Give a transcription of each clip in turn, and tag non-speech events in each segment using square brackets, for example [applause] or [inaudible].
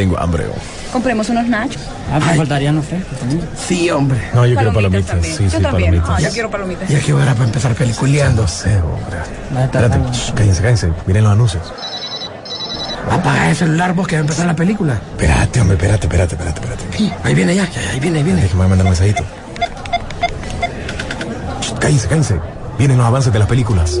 Tengo hambre. oh. Compremos unos nachos. Ah, me faltarían los frescos también. Sí, hombre. No, yo quiero palomitas. también. Sí, yo sí, también. palomitas. Ah, yo quiero palomitas. Y aquí hora para empezar peliculeando. No sé, hombre. Espérate, shh, cállense, cállense. Miren los anuncios. Apaga el celular vos que va a empezar la película. Espérate, hombre, espérate, espérate, espérate, espérate. Ahí viene ya, ya, ahí viene, ahí viene. Déjame mandar un mensajito. Shh, Cállense, cállense. Vienen los avances de las películas.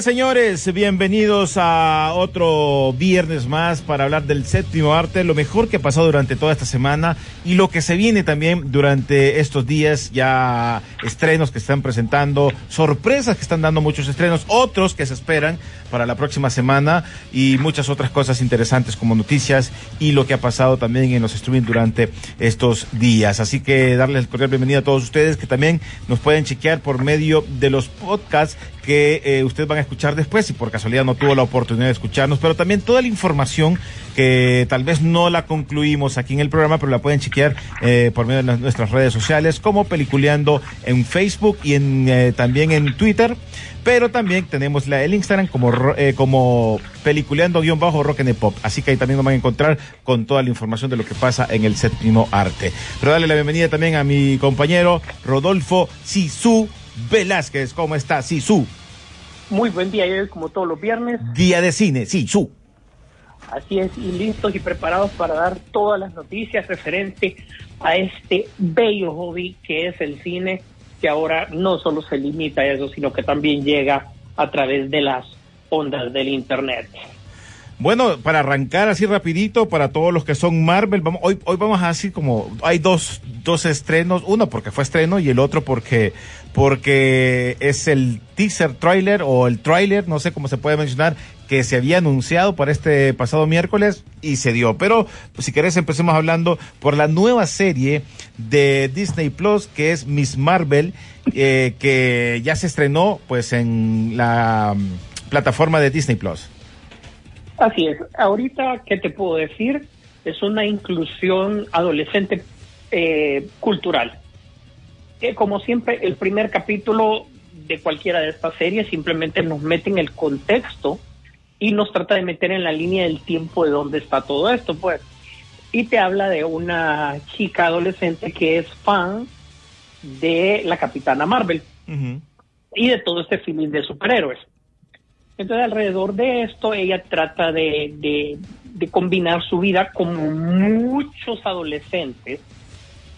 Señores. Bienvenidos a otro viernes más para hablar del séptimo arte, lo mejor que ha pasado durante toda esta semana y lo que se viene también durante estos días. Ya estrenos que están presentando, sorpresas que están dando muchos estrenos, otros que se esperan para la próxima semana y muchas otras cosas interesantes como noticias y lo que ha pasado también en los streaming durante estos días. Así que darles el cordial bienvenida a todos ustedes que también nos pueden chequear por medio de los podcasts que eh, ustedes van a escuchar después si por casualidad no tuvo la oportunidad de escucharnos, pero también toda la información que tal vez no la concluimos aquí en el programa, pero la pueden chequear eh, por medio de nuestras redes sociales como Peliculeando en Facebook y en, eh, también en Twitter. Pero también tenemos la, el Instagram como, eh, como peliculeando-rock and pop. Así que ahí también nos van a encontrar con toda la información de lo que pasa en el séptimo arte. Pero darle la bienvenida también a mi compañero Rodolfo Sisu Velázquez. ¿Cómo está Sisu? Muy buen día, hoy como todos los viernes, Día de cine, Sisu. así es, y listos y preparados para dar todas las noticias referente a este bello hobby que es el cine, que ahora no solo se limita a eso, sino que también llega a través de las ondas del Internet. Bueno, para arrancar así rapidito, para todos los que son Marvel, vamos, hoy, hoy vamos a decir como, hay dos, dos estrenos, uno porque fue estreno y el otro porque, porque es el teaser trailer o el trailer, no sé cómo se puede mencionar, que se había anunciado para este pasado miércoles y se dio. Pero pues, si querés empecemos hablando por la nueva serie de Disney Plus que es Miss Marvel, eh, que ya se estrenó pues en la mm, plataforma de Disney Plus. Así es, ahorita, ¿qué te puedo decir? Es una inclusión adolescente eh, cultural. Eh, como siempre, el primer capítulo de cualquiera de estas series simplemente nos mete en el contexto y nos trata de meter en la línea del tiempo de dónde está todo esto, pues. Y te habla de una chica adolescente que es fan de la Capitana Marvel y de todo este film de superhéroes. Entonces, alrededor de esto, ella trata de, de- combinar su vida como muchos adolescentes,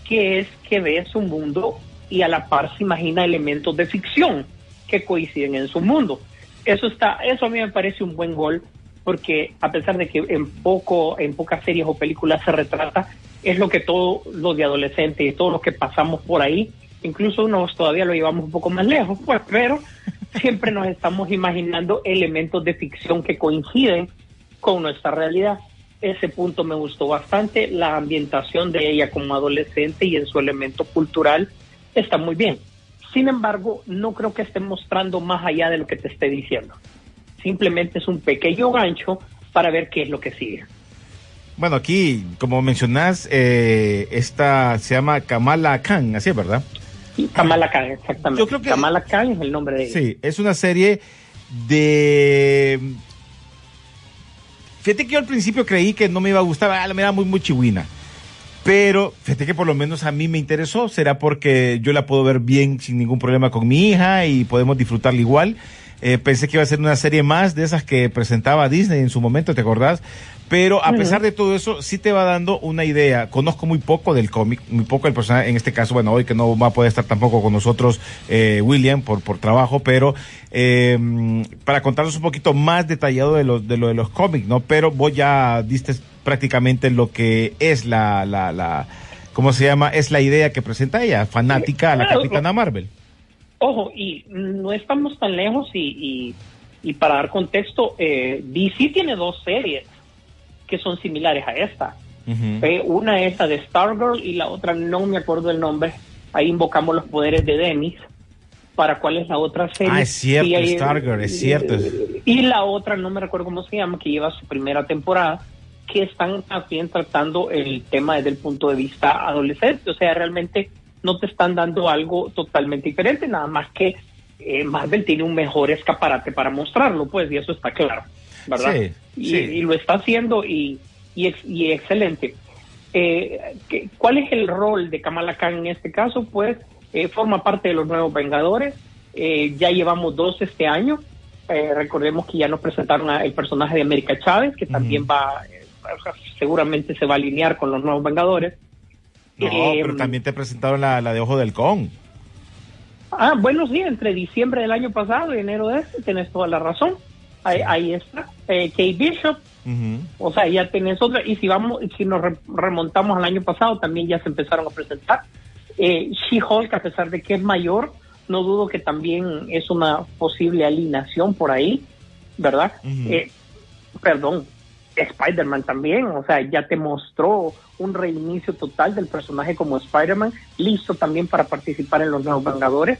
que es que ve su mundo y a la par se imagina elementos de ficción que coinciden en su mundo. Eso está, eso a mí me parece un buen gol, porque a pesar de que en poco, en pocas series o películas se retrata, es lo que todos los de adolescentes y todos los que pasamos por ahí, incluso unos todavía lo llevamos un poco más lejos, pues, pero [laughs] siempre nos estamos imaginando elementos de ficción que coinciden con nuestra realidad. Ese punto me gustó bastante, la ambientación de ella como adolescente y en su elemento cultural está muy bien. Sin embargo, no creo que esté mostrando más allá de lo que te esté diciendo. Simplemente es un pequeño gancho para ver qué es lo que sigue. Bueno, aquí, como mencionás, eh, esta se llama Kamala Khan, así es, ¿verdad? Kamala Khan, exactamente. Yo creo que- Kamala Khan es el nombre de ella. Sí, es una serie de... Fíjate que yo al principio creí que no me iba a gustar, ah, me era muy, muy chihuina. Pero fíjate que por lo menos a mí me interesó, será porque yo la puedo ver bien sin ningún problema con mi hija y podemos disfrutarla igual. Eh, pensé que iba a ser una serie más de esas que presentaba Disney en su momento, ¿te acordás? Pero a pesar de todo eso, sí te va dando una idea. Conozco muy poco del cómic, muy poco del personaje. En este caso, bueno, hoy que no va a poder estar tampoco con nosotros eh, William por, por trabajo, pero eh, para contarnos un poquito más detallado de, los, de lo de los cómics, ¿no? Pero vos ya diste prácticamente lo que es la, la, la, ¿cómo se llama? Es la idea que presenta ella, fanática a la Capitana Marvel. Ojo, y no estamos tan lejos y, y, y para dar contexto, eh, DC tiene dos series que son similares a esta. Eh, una es la de Stargirl y la otra no me acuerdo el nombre. Ahí invocamos los poderes de Dennis. ¿Para cuál es la otra serie? Ah, es cierto, Stargirl, es cierto. Y la otra, no me recuerdo cómo se llama, que lleva su primera temporada, que están también tratando el tema desde el punto de vista adolescente. O sea, realmente no te están dando algo totalmente diferente, nada más que eh, Marvel tiene un mejor escaparate para mostrarlo, pues, y eso está claro, ¿verdad? Sí, y, sí. y lo está haciendo y, y, y excelente. Eh, ¿qué- ¿Cuál es el rol de Kamala Khan en este caso? Pues eh, forma parte de los nuevos Vengadores. Eh, ya llevamos dos este año. Eh, recordemos que ya nos presentaron a- el personaje de América Chávez, que también va, eh, o sea, seguramente se va a alinear con los nuevos Vengadores. No, Eh, pero también te presentaron la, la de Ojo del Con. Ah, bueno, sí, entre diciembre del año pasado y enero de este, tienes toda la razón. Ahí, ahí está. Eh, Kate Bishop, Ujú. O sea, ya tenés otra. Y si vamos, si nos re- remontamos al año pasado, también ya se empezaron a presentar. Eh, She-Hulk, a pesar de que es mayor, no dudo que también es una posible alineación por ahí, ¿verdad? Ujú. Eh, perdón, Spider-Man también, o sea, ya te mostró un reinicio total del personaje como Spider-Man, listo también para participar en los nuevos Vengadores.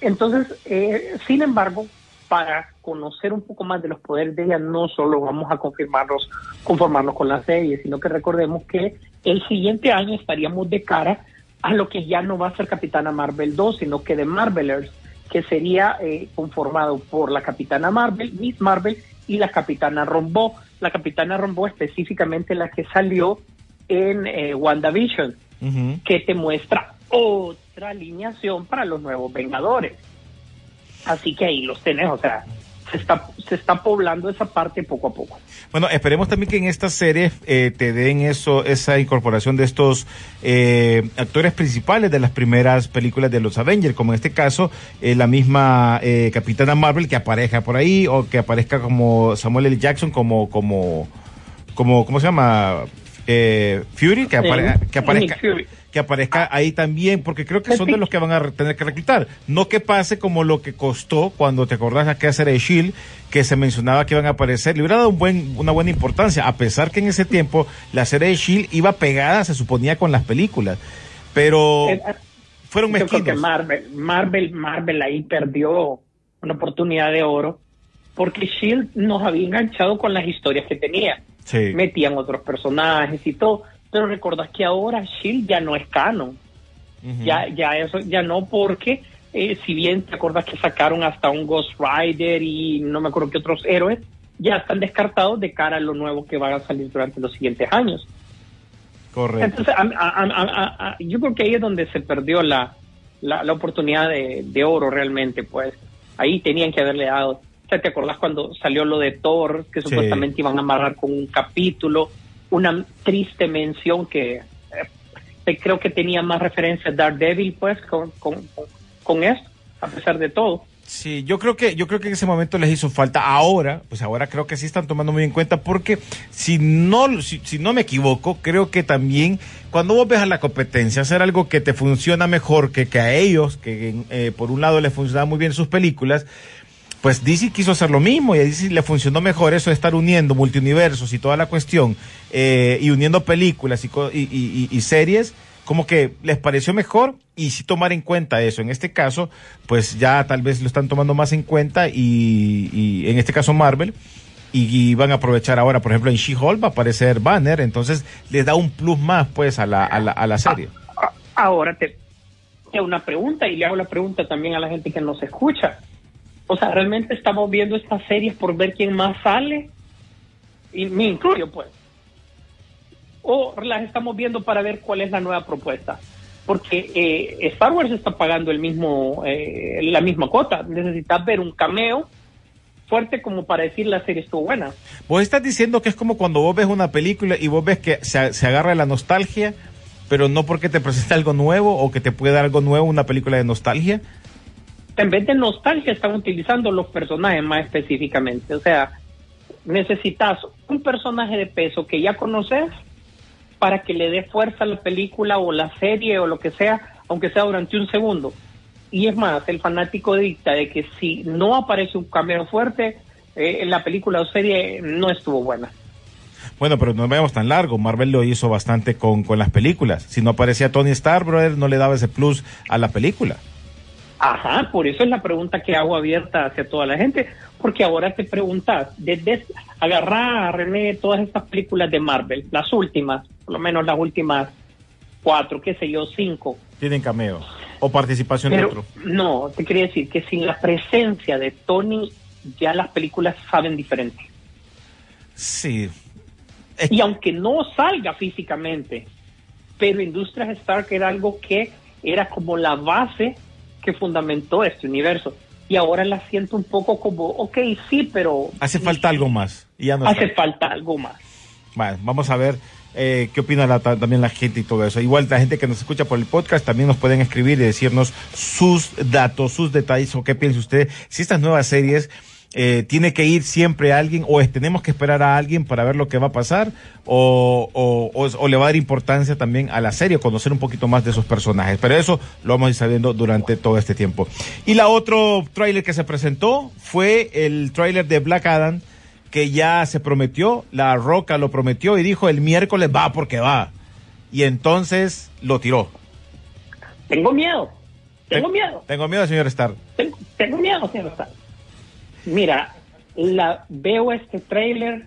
Entonces, eh, sin embargo, para conocer un poco más de los poderes de ella, no solo vamos a confirmarnos, conformarnos con la serie, sino que recordemos que el siguiente año estaríamos de cara a lo que ya no va a ser Capitana Marvel 2, sino que de Marvelers, que sería eh, conformado por la Capitana Marvel, Miss Marvel y la Capitana Rombo. La Capitana Rombo específicamente la que salió en eh, WandaVision que te muestra otra alineación para los nuevos Vengadores. Así que ahí los tenés, o sea, se está, se está poblando esa parte poco a poco. Bueno, esperemos también que en esta serie eh, te den eso, esa incorporación de estos eh, actores principales de las primeras películas de los Avengers, como en este caso eh, la misma eh, Capitana Marvel que aparezca por ahí o que aparezca como Samuel L. Jackson como como como ¿cómo se llama? Eh, Fury que, apare- que aparezca Fury. Que aparezca ahí también, porque creo que son de los que van a tener que reclutar. No que pase como lo que costó cuando te acordás aquella serie de Shield, que se mencionaba que iban a aparecer. Le hubiera dado un buen, una buena importancia, a pesar que en ese tiempo la serie de Shield iba pegada, se suponía, con las películas. Pero Eh, fueron Yo creo que mezquinos. Marvel, Marvel, Marvel ahí perdió una oportunidad de oro porque Shield nos había enganchado con las historias que tenía. Sí. Metían otros personajes y todo. Pero recordás que ahora Shield ya no es canon. Ya, ya eso, ya no, porque eh, si bien te acuerdas que sacaron hasta un Ghost Rider y no me acuerdo qué otros héroes, ya están descartados de cara a lo nuevo que van a salir durante los siguientes años. Correcto. Entonces, a- a- a- a- a- yo creo que ahí es donde se perdió la, la, la oportunidad de, de oro realmente, pues. Ahí tenían que haberle dado. O sea, ¿te acordás cuando salió lo de Thor, que Sí. supuestamente iban a amarrar con un capítulo, una triste mención que eh, creo que tenía más referencia a Daredevil, pues, con, con, con, con esto, a pesar de todo. Sí, yo creo que yo creo que en ese momento les hizo falta. Ahora, pues ahora creo que sí están tomando muy en cuenta porque si no si, si no me equivoco, creo que también cuando vos ves a la competencia hacer algo que te funciona mejor que, que a ellos, que eh, por un lado les funcionaba muy bien sus películas, pues DC quiso hacer lo mismo y a DC le funcionó mejor eso de estar uniendo multiuniversos y toda la cuestión eh, y uniendo películas y, y, series, como que les pareció mejor y sí tomar en cuenta eso. En este caso, pues ya tal vez lo están tomando más en cuenta y, en este caso Marvel y, van a aprovechar ahora, por ejemplo, en She-Hulk va a aparecer Banner, entonces les da un plus más pues a la, a la, a la serie. A- Ahora te, te una pregunta y le hago la pregunta también a la gente que nos escucha. O sea, ¿realmente estamos viendo estas series por ver quién más sale? Y me incluyo, pues. O las estamos viendo para ver cuál es la nueva propuesta. porque eh, Star Wars está pagando el mismo eh, la misma cuota. Necesitas ver un cameo fuerte como para decir la serie estuvo buena. Vos estás diciendo que es como cuando vos ves una película y vos ves que se, agarra la nostalgia, pero no porque te presenta algo nuevo o que te puede dar algo nuevo una película de nostalgia. En vez de nostalgia están utilizando los personajes más específicamente. O sea, necesitas un personaje de peso que ya conoces para que le dé fuerza a la película o la serie o lo que sea, aunque sea durante un segundo. Y es más, el fanático dicta de que si no aparece un cambio fuerte, eh, la película o serie no estuvo buena. Bueno, pero no veamos tan largo. Marvel lo hizo bastante con, con las películas. Si no aparecía Tony Stark, brother, no le daba ese plus a la película. Ajá, por eso es la pregunta que hago abierta hacia toda la gente, porque ahora te preguntas, desde agarrar, René, todas estas películas de Marvel, las últimas, por lo menos las últimas cuatro, qué sé yo, cinco. Tienen cameo o participación Pero, de otro. no, te quería decir que sin la presencia de Tony, ya las películas saben diferente. Sí. Y aunque no salga físicamente, pero Industrias Stark era algo que era como la base que fundamentó este universo. Y ahora la siento un poco como, ok, sí, pero Hace falta algo más. Y ya no hace está. falta algo más. Bueno, vamos a ver eh, qué opina la- ta- también la gente y todo eso. Igual la gente que nos escucha por el podcast también nos pueden escribir y decirnos sus datos, sus detalles o qué piensa usted. Si estas nuevas series eh, tiene que ir siempre alguien o es- tenemos que esperar a alguien para ver lo que va a pasar o, o, o es- o le va a dar importancia también a la serie, conocer un poquito más de esos personajes. Pero eso lo vamos a ir sabiendo durante todo este tiempo. Y la otro tráiler que se presentó fue el tráiler de Black Adam que ya se prometió, la Roca lo prometió y dijo el miércoles va porque va. Y entonces lo tiró. Tengo miedo, tengo Ten- miedo, Tengo miedo, señor Star. tengo, tengo miedo, señor Star. Mira, la, veo este trailer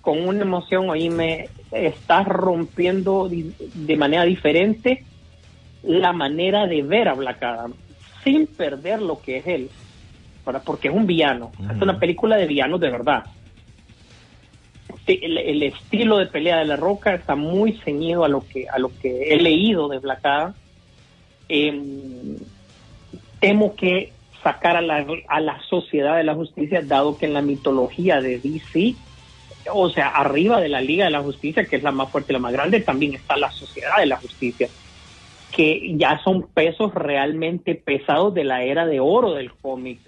con una emoción, hoy me está rompiendo di- de manera diferente la manera de ver a Black Adam, sin perder lo que es él, ¿verdad? porque es un villano, es una película de villanos de verdad. El estilo de pelea de la Roca está muy ceñido a lo que a lo que he leído de Black Adam. Em, temo que sacar a la, a la sociedad de la justicia, dado que en la mitología de DC, o sea, arriba de la Liga de la Justicia, que es la más fuerte y la más grande, también está la sociedad de la justicia, que ya son pesos realmente pesados de la era de oro del cómic.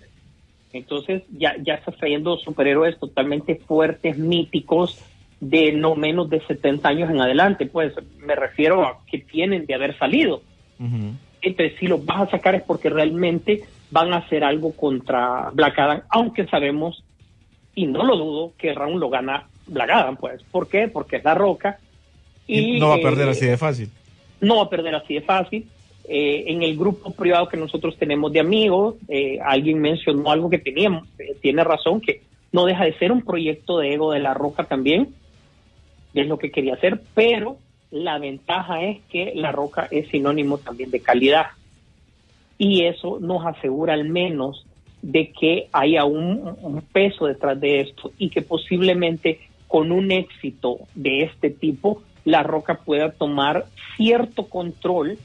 Entonces ya, ya está trayendo superhéroes totalmente fuertes, míticos, de no menos de 70 años en adelante. Pues me refiero a que tienen de haber salido. Entonces, si los vas a sacar es porque realmente van a hacer algo contra Black Adam, aunque sabemos, y no lo dudo, que Raúl lo gana Black Adam, pues. ¿Por qué? Porque es la roca. Y, no va a perder eh, así de fácil. no va a perder así de fácil. Eh, en el grupo privado que nosotros tenemos de amigos, eh, alguien mencionó algo que teníamos, tiene razón, que no deja de ser un proyecto de ego de la roca también, es lo que quería hacer, pero la ventaja es que la roca es sinónimo también de calidad. Y eso nos asegura al menos de que haya un, un peso detrás de esto y que posiblemente con un éxito de este tipo, la roca pueda tomar cierto control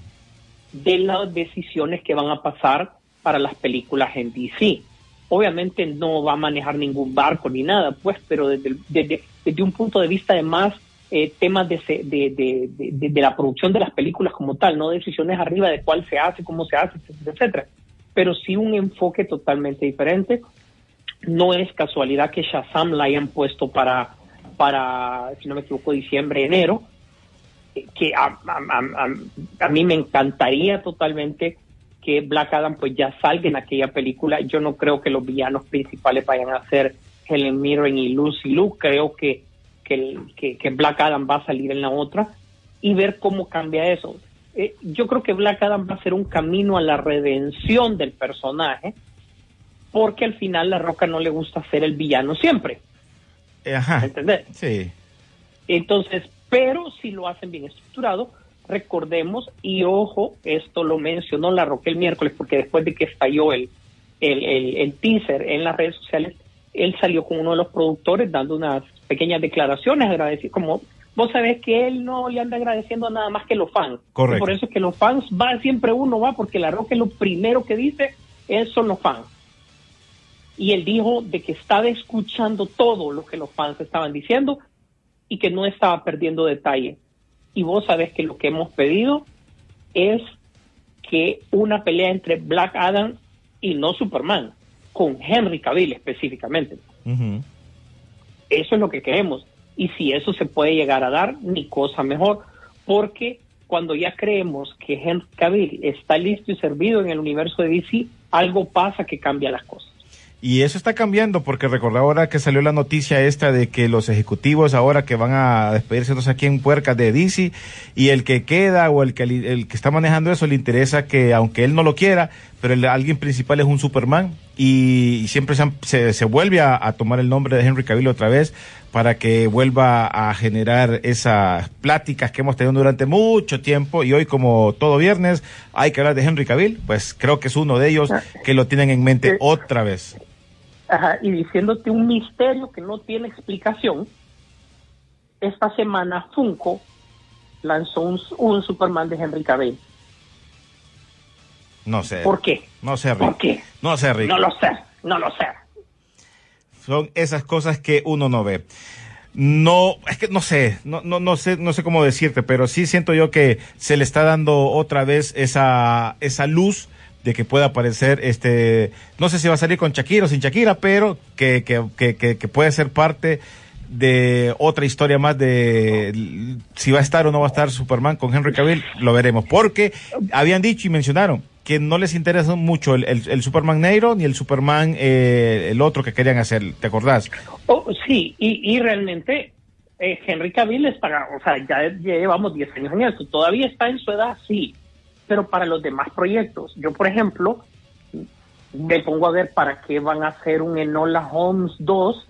de las decisiones que van a pasar para las películas en DC. Obviamente no va a manejar ningún barco ni nada, pues, pero desde, desde un punto de vista de más eh, temas de, de, de, de- la producción de las películas como tal, no decisiones arriba de cuál se hace, cómo se hace, etcétera. Pero sí un enfoque totalmente diferente. No es casualidad que Shazam la hayan puesto para, para si no me equivoco, diciembre, enero que a, a- a- a- mí me encantaría totalmente que Black Adam pues ya salga en aquella película. Yo no creo que los villanos principales vayan a ser Helen Mirren y Lucy Liu. Creo que, que, el- que, que Black Adam va a salir en la otra y ver cómo cambia eso. Eh, yo creo que Black Adam va a ser un camino a la redención del personaje porque al final la Roca no le gusta ser el villano siempre. Eh, Ajá. ¿Entendés? Sí. Entonces, pero si lo hacen bien estructurado, recordemos, y ojo, esto lo mencionó la Roque el miércoles, porque después de que estalló el, el, el- el teaser en las redes sociales, él salió con uno de los productores dando unas pequeñas declaraciones, agradecido, como vos sabés que él no le anda agradeciendo a nada más que los fans. Correcto. Y por eso es que los fans va siempre uno va, porque la Roca es lo primero que dice, es son los fans. Y él dijo de que estaba escuchando todo lo que los fans estaban diciendo y que no estaba perdiendo detalle. Y vos sabés que lo que hemos pedido es que una pelea entre Black Adam y no Superman, con Henry Cavill específicamente. Eso es lo que queremos. Y si eso se puede llegar a dar, ni cosa mejor. Porque cuando ya creemos que Henry Cavill está listo y servido en el universo de DC, algo pasa que cambia las cosas. Y eso está cambiando porque recordá ahora que salió la noticia esta de que los ejecutivos ahora que van a despedirse sé aquí en Puercas de DC y el que queda o el que el que está manejando eso le interesa que aunque él no lo quiera, pero el, alguien principal es un Superman y, y siempre se, se, se vuelve a, a tomar el nombre de Henry Cavill otra vez para que vuelva a generar esas pláticas que hemos tenido durante mucho tiempo y hoy como todo viernes hay que hablar de Henry Cavill, pues creo que es uno de ellos que lo tienen en mente otra vez. Ajá, y diciéndote un misterio que no tiene explicación, esta semana Funko lanzó un, un Superman de Henry Cavill. No sé. ¿Por qué? No sé, Rick. ¿Por qué? No sé, Rick. No lo sé, no lo sé. Son esas cosas que uno no ve. No, es que no sé, no, no, no sé, no sé cómo decirte, pero sí siento yo que se le está dando otra vez esa, esa luz de que pueda aparecer este, no sé si va a salir con Shakira o sin Shakira, pero que, que, que, que, puede ser parte de otra historia más de si va a estar o no va a estar Superman con Henry Cavill, lo veremos. Porque habían dicho y mencionaron que no les interesa mucho el, el, Superman negro ni el Superman, eh, el otro que querían hacer, ¿te acordás? Oh, sí, y, y realmente eh, Henry Cavill es para, o sea, ya, llevamos 10 años en eso, todavía está en su edad, sí, pero para los demás proyectos, yo por ejemplo, me pongo a ver para qué van a hacer un Enola Holmes 2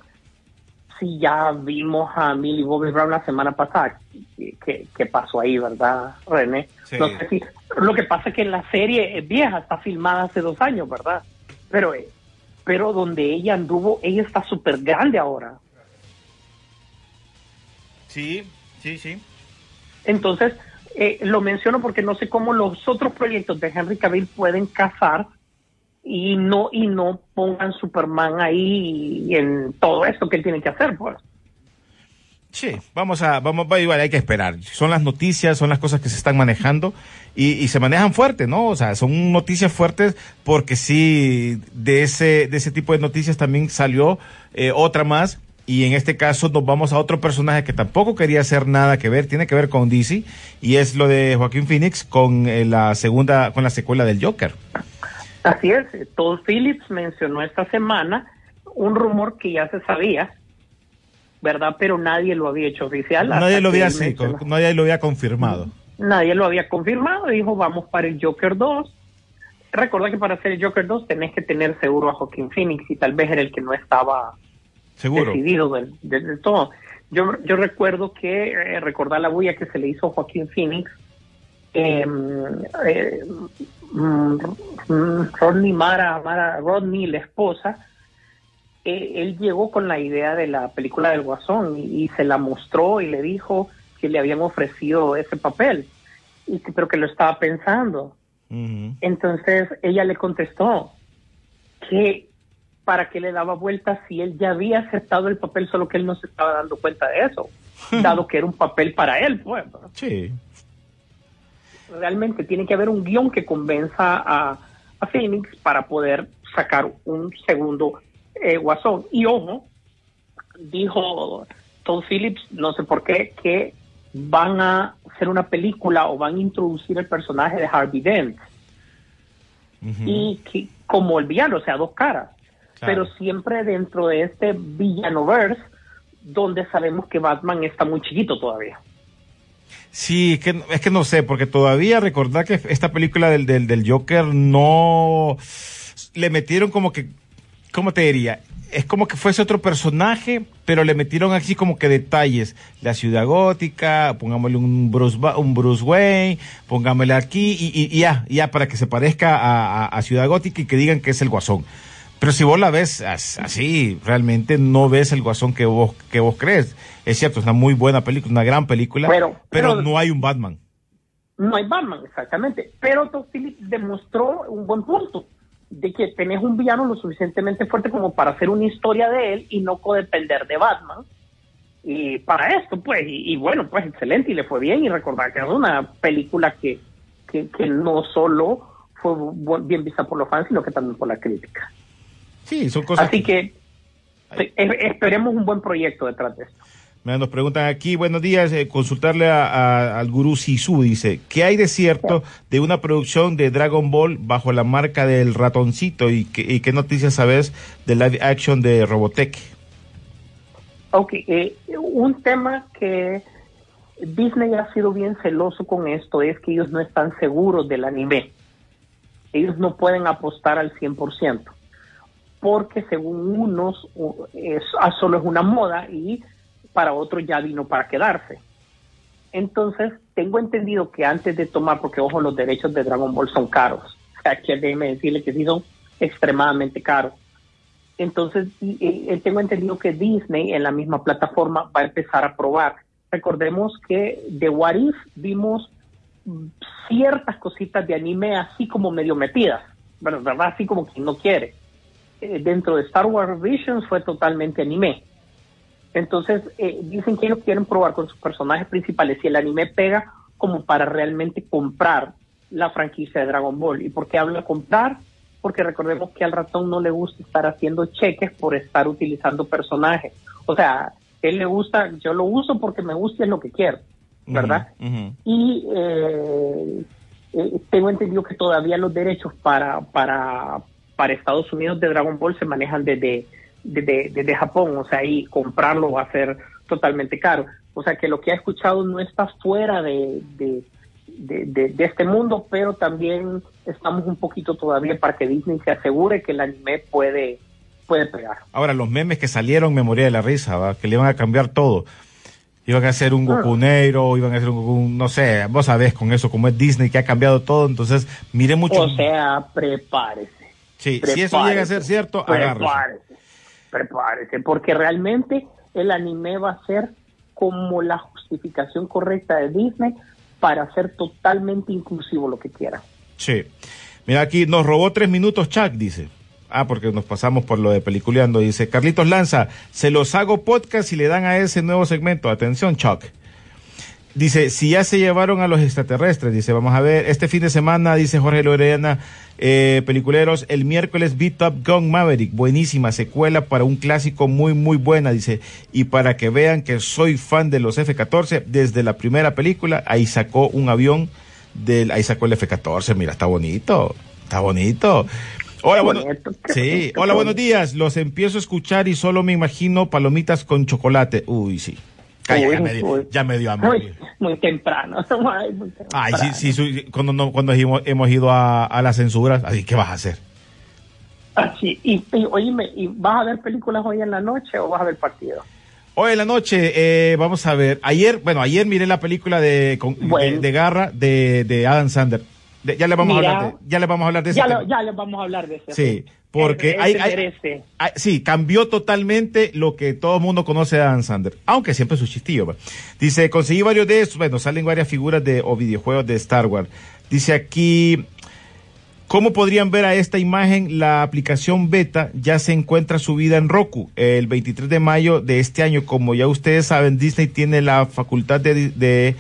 si ya vimos a Millie Bobby Brown la semana pasada. ¿Qué, qué- pasó ahí, verdad, René? Sí. No sé si, lo que pasa es que la serie es vieja, está filmada hace dos años, ¿verdad? Pero, eh, pero donde ella anduvo, ella está súper grande ahora. Sí, sí, sí. Entonces, eh, lo menciono porque no sé cómo los otros proyectos de Henry Cavill pueden casar y no y no pongan Superman ahí en todo esto que él tiene que hacer, pues. Sí, vamos a, vamos, va igual, hay que esperar. Son las noticias, son las cosas que se están manejando y, y se manejan fuerte, ¿no? O sea, son noticias fuertes porque sí, de ese, de ese tipo de noticias también salió eh, otra más y en este caso nos vamos a otro personaje que tampoco quería hacer nada que ver, tiene que ver con DC y es lo de Joaquín Phoenix con eh, la segunda, con la secuela del Joker. Así es, Todd Phillips mencionó esta semana un rumor que ya se sabía, ¿verdad? Pero nadie lo había hecho oficial. Nadie lo había con- nadie lo había confirmado. Nadie lo había confirmado, dijo vamos para el Joker 2. Recuerda que para hacer el Joker 2 tenés que tener seguro a Joaquín Phoenix y tal vez era el que no estaba Seguro. decidido del, del- del todo. Yo, yo recuerdo que, eh, recordar la bulla que se le hizo a Joaquín Phoenix, eh, eh, mm, mm, Rodney Mara, Mara, Rodney, la esposa, eh, él llegó con la idea de la película del Guasón y, y se la mostró y le dijo que le habían ofrecido ese papel, y que, pero que lo estaba pensando. Entonces ella le contestó que para qué le daba vueltas si él ya había aceptado el papel, solo que él no se estaba dando cuenta de eso, dado que era un papel para él. Pues. Sí. Realmente tiene que haber un guion que convenza a, a Phoenix para poder sacar un segundo eh, guasón. Y ojo, dijo Todd Phillips, no sé por qué, que van a hacer una película o van a introducir el personaje de Harvey Dent y que, como el villano, o sea, dos caras, Claro. pero siempre dentro de este villanoverse donde sabemos que Batman está muy chiquito todavía. Sí, es que, es que no sé, porque todavía recordar que esta película del, del, del Joker no le metieron como que, ¿cómo te diría? Es como que fuese otro personaje, pero le metieron así como que detalles. La ciudad gótica, pongámosle un Bruce, un Bruce Wayne, pongámosle aquí y, y- y ya, ya para que se parezca a, a- a Ciudad Gótica y que digan que es el Guasón. Pero si vos la ves as- así, realmente no ves el guasón que vos, que vos crees. Es cierto, es una muy buena película, una gran película, Pero- pero, pero- no hay un Batman. No hay Batman, exactamente. Pero Todd Phillips demostró un buen punto de que tenés un villano lo suficientemente fuerte como para hacer una historia de él y no codepender de Batman. Y para esto, pues, y, y bueno, pues excelente, y le fue bien. Y recordar que es una película que, que, que no solo fue bien vista por los fans, sino que también por la crítica. Sí, son cosas Así que esperemos un buen proyecto detrás de esto. Mira, nos preguntan aquí, buenos días, eh, consultarle a- a- al gurú Sisu, dice, ¿qué hay de cierto de una producción de Dragon Ball bajo la marca del ratoncito y, qué- y qué noticias sabes de live action de Robotech? Ok, eh, un tema que Disney ha sido bien celoso con esto es que ellos no están seguros del anime. Ellos no pueden apostar al 100%, porque según unos es, ah, solo es una moda y para otros ya vino para quedarse. Entonces, tengo entendido que antes de tomar, porque ojo, los derechos de Dragon Ball son caros, [laughs] que déjeme decirle que sí son extremadamente caros. Entonces, eh, tengo entendido que Disney en la misma plataforma va a empezar a probar. Recordemos que de What If vimos mm, ciertas cositas de anime así como medio metidas, ¿verdad? ¿verdad? Así como quien no quiere. Eh, dentro de Star Wars Visions fue totalmente anime. Entonces, eh, dicen que ellos quieren probar con sus personajes principales si el anime pega como para realmente comprar la franquicia de Dragon Ball. ¿Y por qué hablo de comprar? Porque recordemos que al ratón no le gusta estar haciendo cheques por estar utilizando personajes. O sea, él le gusta, yo lo uso porque me gusta y es lo que quiero, ¿verdad? Y eh, eh, tengo entendido que todavía los derechos para, para, para Estados Unidos de Dragon Ball se manejan desde, desde, desde Japón, o sea, y comprarlo va a ser totalmente caro. O sea, que lo que ha escuchado no está fuera de, de, de, este mundo, pero también estamos un poquito todavía para que Disney se asegure que el anime puede, puede pegar. Ahora, los memes que salieron me moría de la risa, ¿va? que le iban a cambiar todo. Iban a hacer un Goku negro, iban a hacer un Goku, no sé, vos sabés con eso, como es Disney que ha cambiado todo, entonces miré mucho. O sea, prepárese. Sí, si eso llega a ser cierto, agárrese. Prepárese, prepárese, porque realmente el anime va a ser como la justificación correcta de Disney para hacer totalmente inclusivo lo que quiera. Sí. Mira aquí, nos robó tres minutos Chuck, dice. Ah, porque nos pasamos por lo de peliculeando. Dice, Carlitos Lanza, se los hago podcast y le dan a ese nuevo segmento. Atención, Chuck. Dice, si ya se llevaron a los extraterrestres, dice, vamos a ver, este fin de semana, dice Jorge Lorena, eh, peliculeros, el miércoles Beat Up Gun Maverick, buenísima secuela para un clásico muy, muy buena, dice, y para que vean que soy fan de los F-14, desde la primera película, ahí sacó un avión, del, ahí sacó el F-14, mira, está bonito, está bonito. Hola, bueno, [laughs] sí, hola, buenos días, los empiezo a escuchar y solo me imagino palomitas con chocolate. Uy, sí. Calla, ya, me dio, ya me dio hambre. Muy, muy temprano. [laughs] Ay, muy temprano. sí, sí, sí, cuando, no, cuando hemos, hemos ido a, a las censuras, así, ¿qué vas a hacer? Ah, sí, Y, y, oíme, ¿y vas a ver películas hoy en la noche o vas a ver partido? Hoy en la noche, eh, vamos a ver, ayer, bueno, ayer miré la película de, con- Bueno. de, de Garra de, de Adam Sandler. De- ya le vamos Mira. a hablar de, ya le vamos a hablar de ese Ya, lo- ya les vamos a hablar de ese. Sí, porque hay, hay- sí, cambió totalmente lo que todo el mundo conoce de Adam Sandler, aunque siempre es su chistillo. Dice, conseguí varios de estos, bueno, salen varias figuras de o videojuegos de Star Wars. Dice aquí, ¿cómo podrían ver a esta imagen? La aplicación beta ya se encuentra subida en Roku el 23 de mayo de este año. Como ya ustedes saben, Disney tiene la facultad de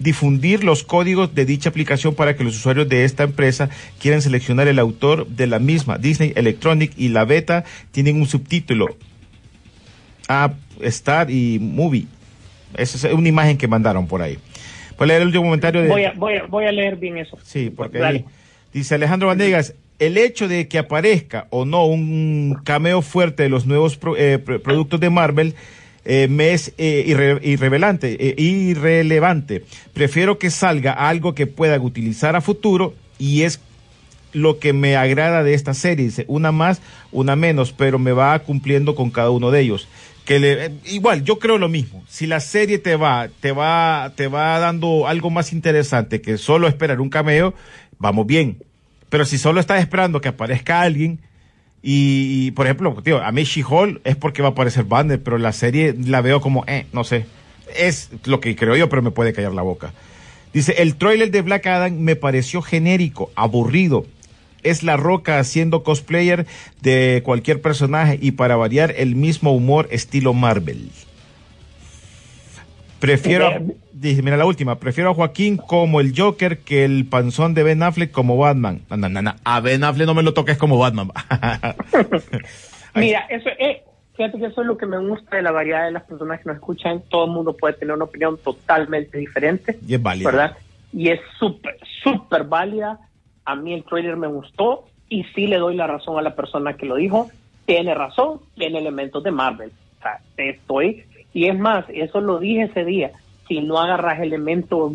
difundir los códigos de dicha aplicación para que los usuarios de esta empresa quieran seleccionar el autor de la misma. Disney Electronic y la beta tienen un subtítulo. App, Star y Movie. Esa es una imagen que mandaron por ahí. Voy a leer el último comentario de... Voy a, voy, a, voy a leer bien eso. Sí, porque Dale. ahí dice Alejandro Vanegas, el hecho de que aparezca o no un cameo fuerte de los nuevos pro- eh, pro- productos de Marvel eh, me es eh, irre- irrevelante, eh, irrelevante. Prefiero que salga algo que pueda utilizar a futuro y es lo que me agrada de esta serie. Dice, una más, una menos, pero me va cumpliendo con cada uno de ellos. Que le, eh, igual, yo creo lo mismo. Si la serie te va, te va, te va dando algo más interesante que solo esperar un cameo, vamos bien. Pero si solo estás esperando que aparezca alguien, Y, por ejemplo, tío, a mí She-Hulk es porque va a aparecer Banner, pero la serie la veo como, eh, no sé. Es lo que creo yo, pero me puede callar la boca. Dice, el trailer de Black Adam me pareció genérico, aburrido. Es la roca haciendo cosplayer de cualquier personaje y para variar el mismo humor estilo Marvel. Prefiero, a- dice, mira la última, prefiero a Joaquín como el Joker que el panzón de Ben Affleck como Batman. No, no, a Ben Affleck no me lo toques como Batman. [laughs] Mira, eso es, fíjate que eso es lo que me gusta de la variedad de las personas que nos escuchan. Todo el mundo puede tener una opinión totalmente diferente. Y es válido. ¿Verdad? Y es súper, súper válida. A mí el trailer me gustó y sí le doy la razón a la persona que lo dijo. Tiene razón, tiene elementos de Marvel. O sea, estoy. Y es más, eso lo dije ese día. Si no agarras elementos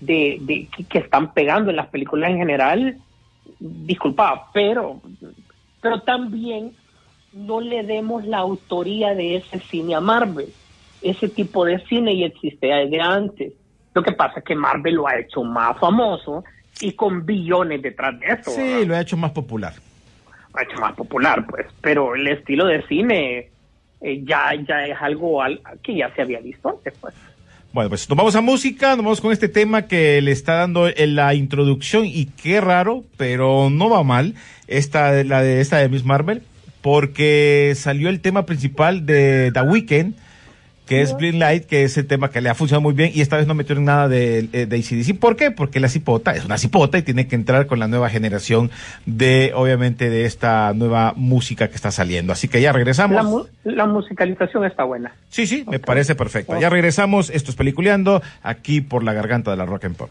de, de que, están pegando en las películas en general, disculpa, pero, pero también no le demos la autoría de ese cine a Marvel. Ese tipo de cine ya existe desde antes. Lo que pasa es que Marvel lo ha hecho más famoso y con billones detrás de eso. Sí, ¿verdad? lo ha hecho más popular. Lo ha hecho más popular, pues. Pero el estilo de cine eh, ya, ya es algo al- que ya se había visto antes, pues. Bueno, pues nos vamos a música, nos vamos con este tema que le está dando en la introducción y qué raro, pero no va mal, esta, la de esta de Miss Marvel, porque salió el tema principal de The Weeknd, que es Blind Light, que es el tema que le ha funcionado muy bien y esta vez no metieron nada de, eh, de ACDC. ¿Por qué? Porque la cipota es una cipota y tiene que entrar con la nueva generación de, obviamente, de esta nueva música que está saliendo. Así que ya regresamos. La, mu- la musicalización está buena. Sí, sí, me parece perfecto. Ya regresamos, esto es Peliculeando, aquí por la garganta de la Rock and Pop.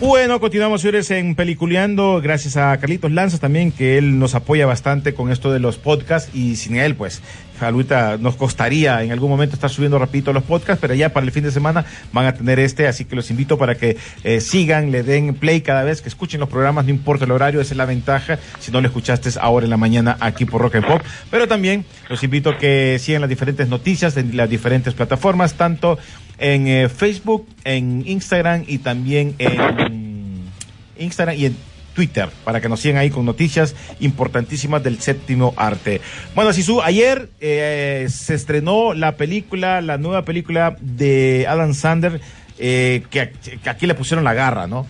Bueno, continuamos señores en Peliculeando, gracias a Carlitos Lanzas también, que él nos apoya bastante con esto de los podcasts. Y sin él, pues, ahorita nos costaría en algún momento estar subiendo rapidito los podcasts, pero ya para el fin de semana van a tener este, así que los invito para que eh, sigan, le den play cada vez que escuchen los programas, no importa el horario, esa es la ventaja, si no lo escuchaste ahora en la mañana aquí por Rock and Pop, pero también los invito a que sigan las diferentes noticias en las diferentes plataformas, tanto en eh, Facebook, en Instagram y también en Instagram y en Twitter para que nos sigan ahí con noticias importantísimas del séptimo arte. Bueno, Sisu, ayer eh, se estrenó la película, la nueva película de Adam Sander, eh, que, que aquí le pusieron la garra, ¿no?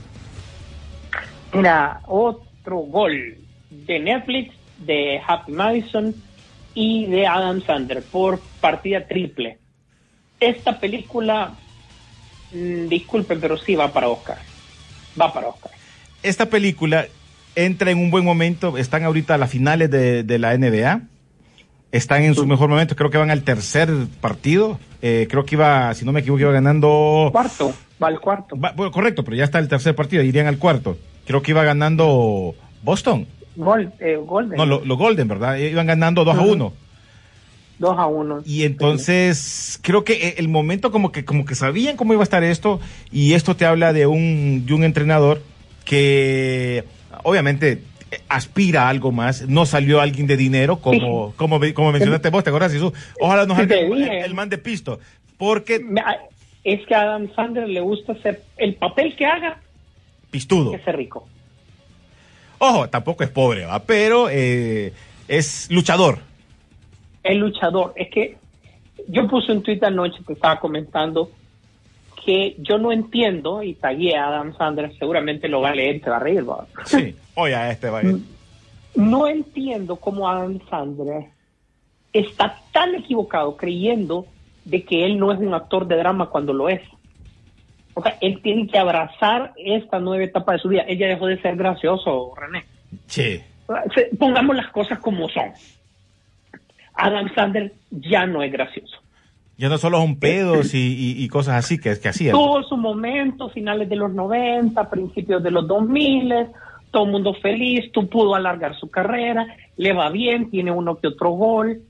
Mira, otro gol de Netflix, de Happy Madison y de Adam Sandler por partida triple. Esta película, mm, disculpen, pero sí va para Oscar. Va para Oscar. Esta película entra en un buen momento, están ahorita a las finales de, de la NBA, están en su mejor momento, creo que van al tercer partido, eh, creo que iba, si no me equivoco, iba ganando... Cuarto, va al cuarto. Va- bueno, correcto, pero ya está el tercer partido, irían al cuarto. Creo que iba ganando Boston. Gol, eh, Golden. No, los Golden, ¿verdad? Iban ganando 2 a Ujú. 1. 2 a 1. Y entonces creo que eh, el momento como que como que sabían cómo iba a estar esto y esto te habla de un de un entrenador que obviamente aspira a algo más, no salió alguien de dinero como como como mencionaste vos, ¿te acuerdas? Jesús? Ojalá nos salga el, el man de pisto, porque ah, Es que a Adam Sandler le gusta hacer el papel que haga, pistudo. que sea rico. Ojo, tampoco es pobre, ¿va? Pero eh, es luchador. El luchador. Es que yo puse un tweet anoche que estaba comentando que yo no entiendo, y tagué a Adam Sandler, seguramente lo va a leer se va a reír. ¿va? Sí. Oye, a este va. [laughs] No entiendo cómo Adam Sandler está tan equivocado creyendo de que él no es un actor de drama cuando lo es. O sea, él tiene que abrazar esta nueva etapa de su vida. Ella dejó de ser gracioso, René. Sí. Pongamos las cosas como son. Adam Sandler ya no es gracioso. Ya no solo son pedos y, y- y cosas así que, que hacía. Tuvo su momento, finales de los 90, principios de los 2000, todo el mundo feliz, tú pudo alargar su carrera, le va bien, tiene uno que otro gol,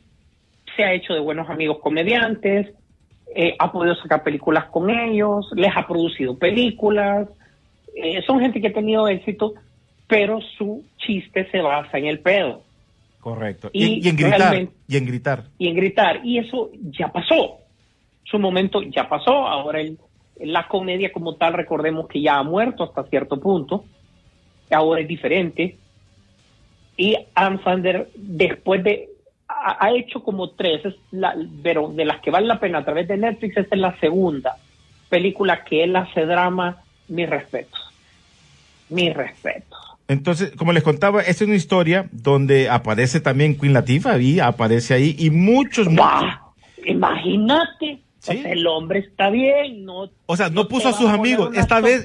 se ha hecho de buenos amigos comediantes, eh, ha podido sacar películas con ellos, les ha producido películas, eh, son gente que ha tenido éxito, pero su chiste se basa en el pedo Correcto. Y en gritar. Y en gritar. y en gritar. Y eso ya pasó. Su momento ya pasó. Ahora él La comedia como tal, recordemos que ya ha muerto hasta cierto punto, ahora es diferente. Y Adam Sandler, después de, ha, ha hecho como tres, es la- pero de las que vale la pena a través de Netflix, esta es la segunda película que él hace drama, mis respetos. Mis respetos. Entonces, como les contaba, esta es una historia donde aparece también Queen Latifah y aparece ahí y muchos, ¡Wow! Imagínate. Sí. O sea, el hombre está bien, no. o sea, no puso a sus amigos. Esta vez,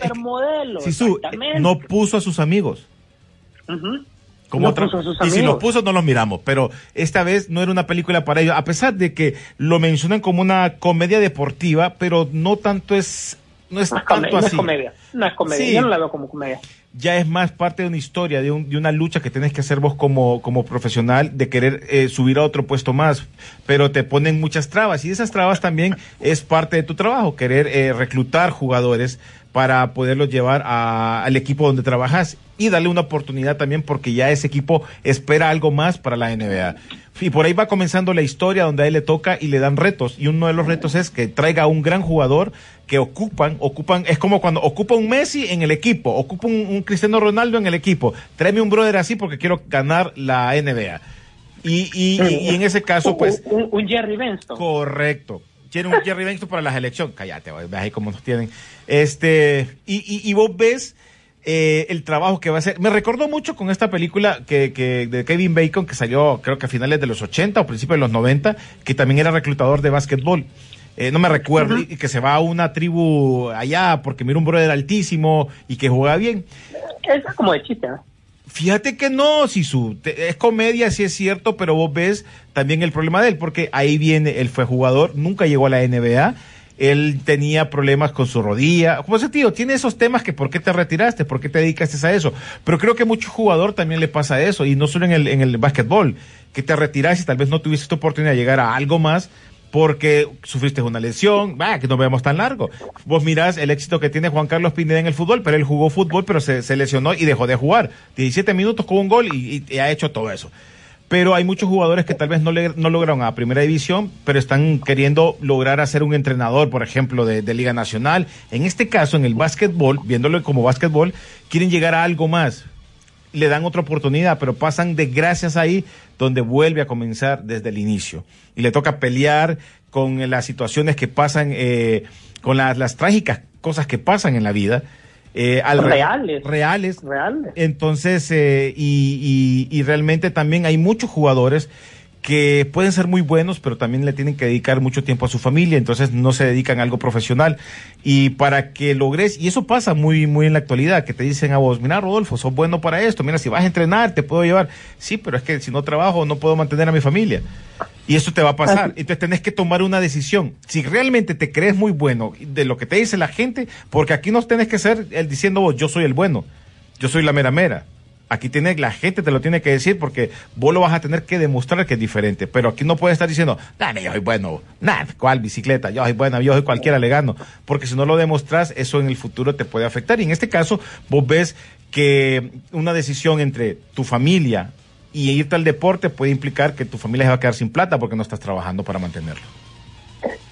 Sisu, no puso a sus amigos. Como No otra- puso a sus y si los puso, no los miramos. Pero esta vez no era una película para ellos, a pesar de que lo mencionan como una comedia deportiva, pero no tanto es, no es No es, tanto comedia, no es así. comedia. No es comedia. Sí. Yo no la veo como comedia. ya es más parte de una historia, de, un- de una lucha que tienes que hacer vos como, como profesional, de querer eh, subir a otro puesto más, pero te ponen muchas trabas y esas trabas también es parte de tu trabajo, querer eh, reclutar jugadores para poderlos llevar a- al equipo donde trabajas y darle una oportunidad también porque ya ese equipo espera algo más para la NBA. Y por ahí va comenzando la historia donde a él le toca y le dan retos. Y uno de los retos es que traiga a un gran jugador que ocupan, ocupan, es como cuando ocupa un Messi en el equipo, ocupa un, un Cristiano Ronaldo en el equipo. Tráeme un brother así porque quiero ganar la NBA. Y, y, y- y en ese caso, pues, Un, un- un Jerry Benston. Correcto. Tiene un Jerry Benston para las elecciones. Cállate, güey, ve ahí cómo nos tienen. Este, y, y, y vos ves eh, el trabajo que va a hacer. Me recordó mucho con esta película que, que de Kevin Bacon que salió creo que a finales de los 80 o principios de los 90, que también era reclutador de básquetbol. Eh, no me recuerdo, y que se va a una tribu allá porque mira un brother altísimo y que juega bien. Eso es como de chiste, ¿no? Fíjate que no, si su es comedia, sí es cierto, pero vos ves también el problema de él, porque ahí viene, él fue jugador, nunca llegó a la NBA, él tenía problemas con su rodilla, como ese tío, tiene esos temas que por qué te retiraste, por qué te dedicaste a eso, pero creo que a mucho jugador también le pasa eso, y no solo en el, en el básquetbol, que te retiras y tal vez no tuviste esta oportunidad de llegar a algo más, porque sufriste una lesión, va, que no veamos tan largo. Vos mirás el éxito que tiene Juan Carlos Pineda en el fútbol, pero él jugó fútbol, pero se, lesionó y dejó de jugar. 17 minutos con un gol y, ha hecho todo eso. Pero hay muchos jugadores que tal vez no, le, lograron a primera división, pero están queriendo lograr hacer un entrenador, por ejemplo, de, de Liga Nacional. En este caso, en el básquetbol, viéndolo como básquetbol, quieren llegar a algo más le dan otra oportunidad, pero pasan desgracias ahí donde vuelve a comenzar desde el inicio. Y le toca pelear con las situaciones que pasan, eh, con las, las trágicas cosas que pasan en la vida. eh, al- Reales. Reales. Reales. Entonces, eh, y, y- y realmente también hay muchos jugadores que pueden ser muy buenos, pero también le tienen que dedicar mucho tiempo a su familia, entonces no se dedican a algo profesional. Y para que logres, y eso pasa muy, muy en la actualidad, que te dicen a vos, mira Rodolfo, sos bueno para esto, mira, si vas a entrenar, te puedo llevar. Sí, pero es que si no trabajo, no puedo mantener a mi familia. Y eso te va a pasar. Entonces tenés que tomar una decisión. Si realmente te crees muy bueno de lo que te dice la gente, porque aquí no tenés que ser el diciendo vos, yo soy el bueno, yo soy la mera mera. Aquí tiene, la gente te lo tiene que decir porque vos lo vas a tener que demostrar que es diferente. Pero aquí no puedes estar diciendo, dame, yo soy bueno, nada, ¿cuál bicicleta? Yo soy buena, yo soy cualquiera, le gano. Porque si no lo demostras, eso en el futuro te puede afectar. Y en este caso, vos ves que una decisión entre tu familia y irte al deporte puede implicar que tu familia se va a quedar sin plata porque no estás trabajando para mantenerlo.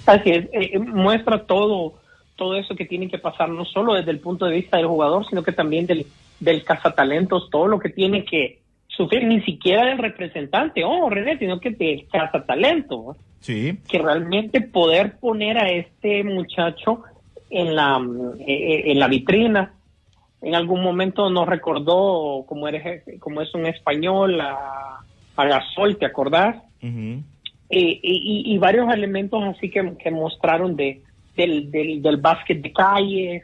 Así es, eh, eh, muestra todo, todo eso que tiene que pasar, no solo desde el punto de vista del jugador, sino que también del, del cazatalentos, todo lo que tiene que sufrir, ni siquiera del representante, oh, René, sino que del cazatalento. Sí. que realmente poder poner a este muchacho en la, eh, eh, en la vitrina. En algún momento nos recordó, como, eres, como es un español, a, a Gasol, ¿te acordás? Eh, y, y varios elementos así que, que mostraron de, del, del, del básquet de calle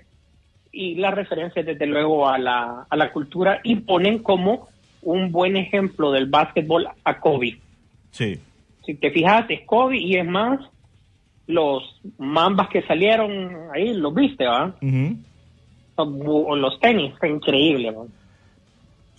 y las referencias desde luego a la, a la cultura y ponen como un buen ejemplo del básquetbol a Kobe. Sí. Si te fijas, es Kobe y es más, los mambas que salieron ahí, los viste, ¿va? O Los tenis, fue increíble, ¿va?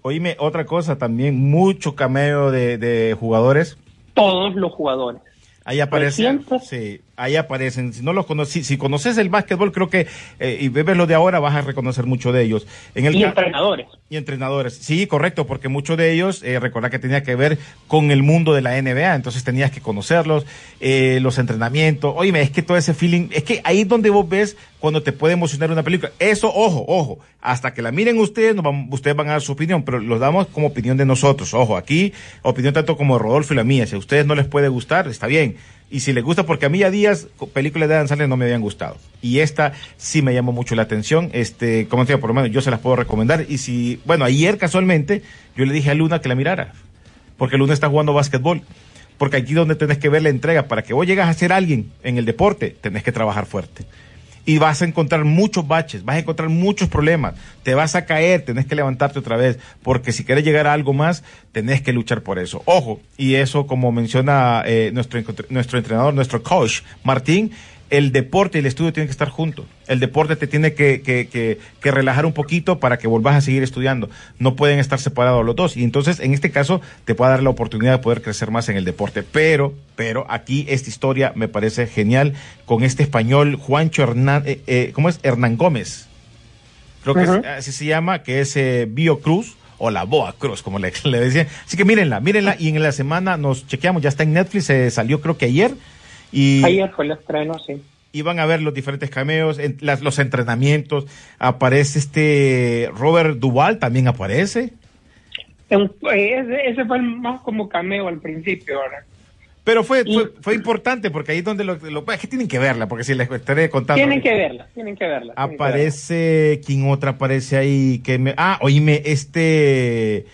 Oíme, otra cosa también, mucho cameo de, de jugadores. Todos los jugadores. Ahí aparece, Recientes. sí, Ahí aparecen. Si no los conoces, si, si conoces el básquetbol, creo que, eh, y ves lo de ahora, vas a reconocer mucho de ellos. En el Y entrenadores. y entrenadores. Sí, correcto, porque muchos de ellos, eh, recordad que tenía que ver con el mundo de la NBA, entonces tenías que conocerlos, eh, los entrenamientos. Oye, es que todo ese feeling, es que ahí es donde vos ves cuando te puede emocionar una película. Eso, ojo, ojo, hasta que la miren ustedes, nos vam- ustedes van a dar su opinión, pero los damos como opinión de nosotros. Ojo, aquí, opinión tanto como Rodolfo y la mía. Si a ustedes no les puede gustar, está bien. Y si les gusta, porque a mí a días películas de Adam no me habían gustado. Y esta sí me llamó mucho la atención. Este, como te digo, por lo menos yo se las puedo recomendar. Y si, bueno, ayer casualmente yo le dije a Luna que la mirara. Porque Luna está jugando básquetbol. Porque aquí donde tenés que ver la entrega, para que vos llegas a ser alguien en el deporte, tenés que trabajar fuerte. Y vas a encontrar muchos baches, vas a encontrar muchos problemas, te vas a caer, tenés que levantarte otra vez, porque si quieres llegar a algo más, tenés que luchar por eso. Ojo, y eso como menciona eh, nuestro, nuestro entrenador, nuestro coach, Martín, el deporte y el estudio tienen que estar juntos. El deporte te tiene que, que, que, que relajar un poquito para que volvás a seguir estudiando. No pueden estar separados los dos. Y entonces, en este caso, te puede dar la oportunidad de poder crecer más en el deporte. Pero, pero aquí esta historia me parece genial con este español Juancho Hernán, eh, eh, ¿cómo es? Hernán Gómez. Creo que es- así se llama, que es eh, Bio Cruz o la Boa Cruz, como le, [laughs] le decían. Así que mírenla, mírenla y en la semana nos chequeamos, ya está en Netflix, se salió creo que ayer. Y Ayer fue el estreno, sí. y van a ver los diferentes cameos, en las- los entrenamientos. Aparece este Robert Duval, también aparece. Eh, ese, ese fue el más como cameo al principio, ahora. Pero fue, Y- fue, fue importante porque ahí es donde lo, lo- es que tienen que verla, porque si les estaré contando. Tienen que verla, tienen que verla. tienen que verla. Aparece, ¿quién otra aparece ahí? Que me, ah, oíme, este,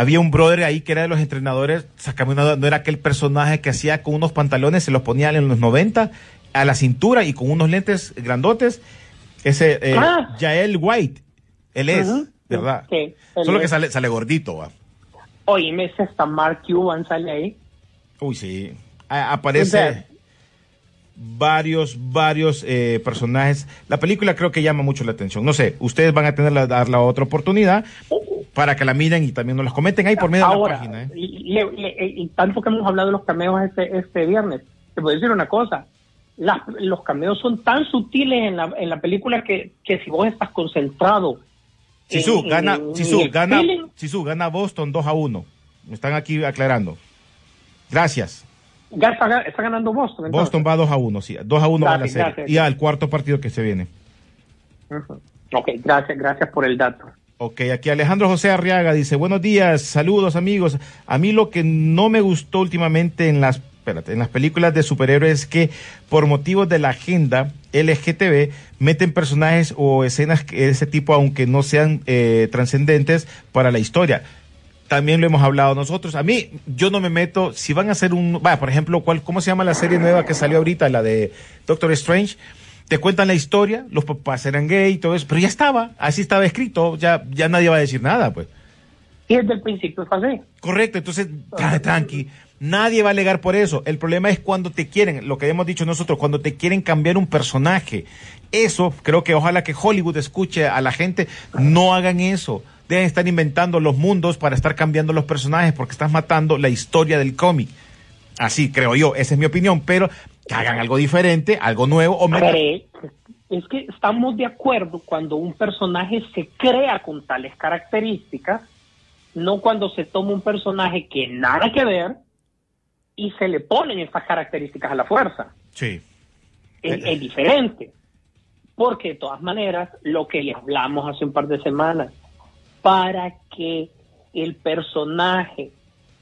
había un brother ahí que era de los entrenadores, sacame una no era aquel personaje que hacía con unos pantalones, se los ponía en los 90 a la cintura y con unos lentes grandotes, ese, eh, Ah. Yael White, él es. ¿verdad? Sí, Solo es. que sale, sale gordito, va. Oíme, ese hasta Mark Cuban sale ahí. Uy, sí. A- aparece varios, varios eh, personajes. La película creo que llama mucho la atención. No sé, ustedes van a tener la otra oportunidad para que la miren y también nos los comenten ahí por medio Ahora, de la página. ¿eh? y, le- le- y tanto que hemos hablado de los cameos este, este viernes, te puedo decir una cosa. Las- los cameos son tan sutiles en la, en la película que, que si vos estás concentrado. Sisu, en- gana, en- Sisu, en gana, feeling, Sisu, gana Boston 2 a 1. Me están aquí aclarando. Gracias. ya está, ga- está ganando Boston. entonces. Boston va 2 a 1, sí. 2 a 1 va la Gracias, serie. gracias. Y al cuarto partido que se viene. Ujú. Ok, gracias, gracias por el dato. Ok, aquí Alejandro José Arriaga dice, buenos días, saludos amigos. A mí lo que no me gustó últimamente en las, en las películas de superhéroes es que por motivos de la agenda LGTB meten personajes o escenas de ese tipo aunque no sean eh, trascendentes para la historia. También lo hemos hablado nosotros. A mí, yo no me meto, si van a hacer un, va, por ejemplo, ¿cuál, ¿cómo se llama la serie nueva que salió ahorita, la de Doctor Strange? Te cuentan la historia, los papás eran gay y todo eso, pero ya estaba, así estaba escrito, ya, ya nadie va a decir nada, pues. Y desde el principio fue así. Correcto, entonces, tra- tranqui, nadie va a alegar por eso. El problema es cuando te quieren, lo que hemos dicho nosotros, cuando te quieren cambiar un personaje. Eso, creo que ojalá que Hollywood escuche a la gente, no hagan eso. Deben estar inventando los mundos para estar cambiando los personajes porque estás matando la historia del cómic. Así creo yo, esa es mi opinión, pero que hagan algo diferente, algo nuevo o metan- Cree- es que estamos de acuerdo cuando un personaje se crea con tales características, no cuando se toma un personaje que nada que ver y se le ponen estas características a la fuerza. Sí. Es, Eh. es diferente. Porque de todas maneras, lo que le hablamos hace un par de semanas, para que el personaje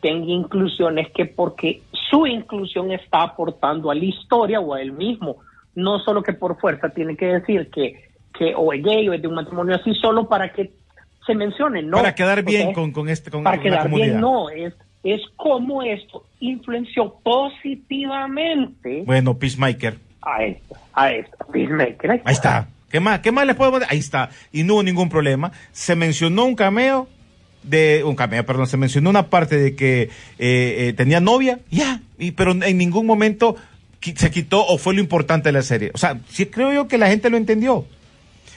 tenga inclusión es que porque su inclusión está aportando a la historia o a él mismo, no solo que por fuerza tiene que decir que, que o es gay o es de un matrimonio así, solo para que se mencione, no. Para quedar bien con, con este con, para quedar comunidad. bien, no, es, es como esto influenció positivamente Bueno, Peacemaker. a esto, a esto, Peacemaker. Ahí está. ¿Qué más? ¿Qué más les puedo poner? Ahí está. Y no hubo ningún problema. Se mencionó un cameo de un cameo, perdón, se mencionó una parte de que eh, eh, tenía novia, ya, pero en ningún momento se quitó o fue lo importante de la serie. O sea, sí creo yo que la gente lo entendió.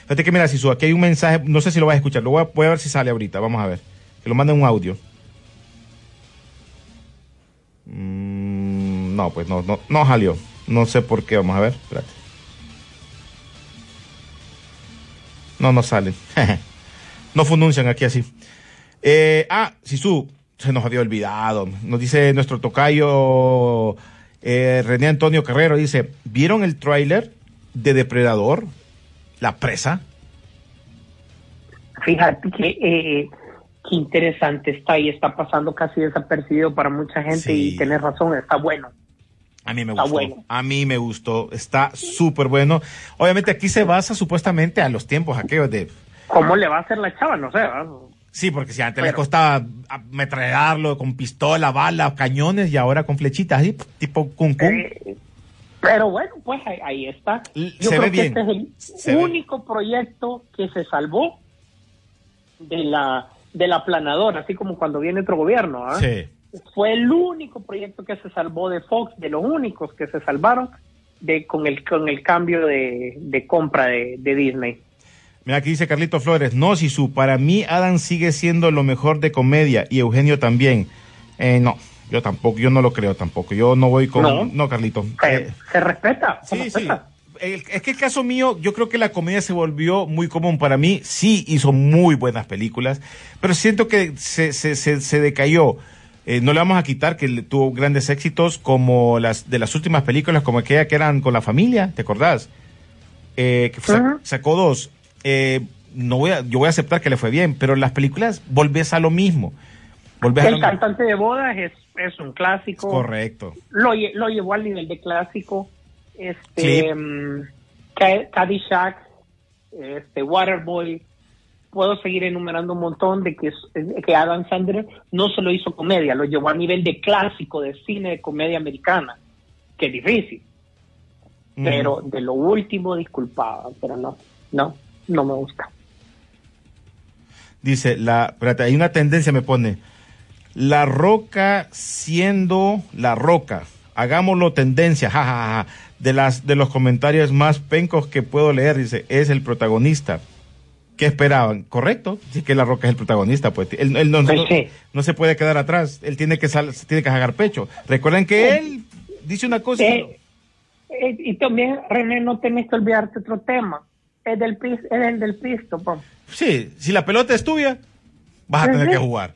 Fíjate que mira, Sisu, aquí hay un mensaje, no sé si lo vas a escuchar, lo voy a, voy ver si sale ahorita, vamos a ver. Que lo manden un audio. Mm, no, pues no, no, no salió. No sé por qué, vamos a ver, espérate. No, no salen. [laughs] no fununcian aquí así. Eh, ah, Sisu, se nos había olvidado. Nos dice nuestro tocayo eh, René Antonio Carrero, dice, ¿vieron el tráiler de Depredador? La presa. Fíjate que eh, qué interesante está y está pasando casi desapercibido para mucha gente Sí. y tenés razón, está bueno. A mí me Está gustó. bueno. A mí me gustó. Está súper bueno. Obviamente aquí se basa supuestamente a los tiempos aquellos de... ¿Cómo le va a hacer la chava? No sé. ¿verdad? Sí, porque si antes le costaba ametrallarlo con pistola, bala, cañones y ahora con flechitas, así, tipo Kung Kung. Eh, pero bueno, pues ahí, ahí está. Yo se creo ve que bien. este es el Se ve. único proyecto que se salvó de la de la planadora, así como cuando viene otro gobierno. ¿ah? Sí. Fue el único proyecto que se salvó de Fox, de los únicos que se salvaron de con el con el cambio de, de compra de, de Disney. Mira, aquí dice Carlito Flores, no, Sisu, para mí Adam sigue siendo lo mejor de comedia y Eugenio también. Eh, no, yo tampoco, yo no lo creo tampoco. Yo no voy con... No. No, Carlito. Se, Eh, se respeta, se Sí, sí. El- es que el caso mío, yo creo que la comedia se volvió muy común para mí. Sí hizo muy buenas películas, pero siento que se, se, se, se decayó. Eh, no le vamos a quitar que tuvo grandes éxitos como las de las últimas películas, como aquella que eran con la familia, ¿te acordás? Eh, que sacó dos. Eh, no voy a, yo voy a aceptar que le fue bien, pero las películas volvés a lo mismo. Volvés a lo El mismo. cantante de bodas es, es un clásico. Correcto. Lo, lo llevó al nivel de clásico. Este, Ca- Caddyshack, este, Waterboy. Puedo seguir enumerando un montón de que, que Adam Sandler no solo hizo comedia, lo llevó a nivel de clásico de cine de comedia americana, que es difícil. Pero de lo último, disculpaba, pero no, no, no me gusta. Dice, la, espérate, hay una tendencia, me pone, la roca siendo la roca. Hagámoslo tendencia, jajaja. De las de los comentarios más pencos que puedo leer, dice, es el protagonista. ¿Qué esperaban? Correcto, sí que la roca es el protagonista, pues él, él no, Pues no- sí. no se puede quedar atrás, él tiene que sal- tiene que sacar pecho. Recuerden que él dice una cosa. Eh, eh, y también, René, no tenés que olvidarte otro tema. Es, del es el del pisto, po. Sí, si la pelota es tuya, vas a tener que jugar.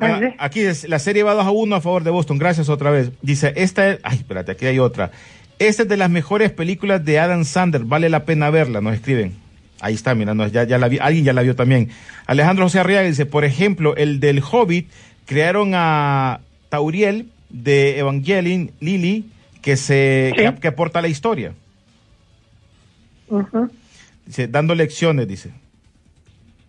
Ah, aquí es, la serie va 2 a 1 a favor de Boston. Gracias otra vez. Dice, esta es, ay, espérate, aquí hay otra. Esta es de las mejores películas de Adam Sandler. Vale la pena verla, nos escriben. Ahí está, mira, no, ya, ya la vi, alguien ya la vio también. Alejandro José Arriaga dice, por ejemplo, el del Hobbit, crearon a Tauriel de Evangelion, Lily, que se, Sí. que, que aporta la historia. Ujú. Dice, dando lecciones, dice.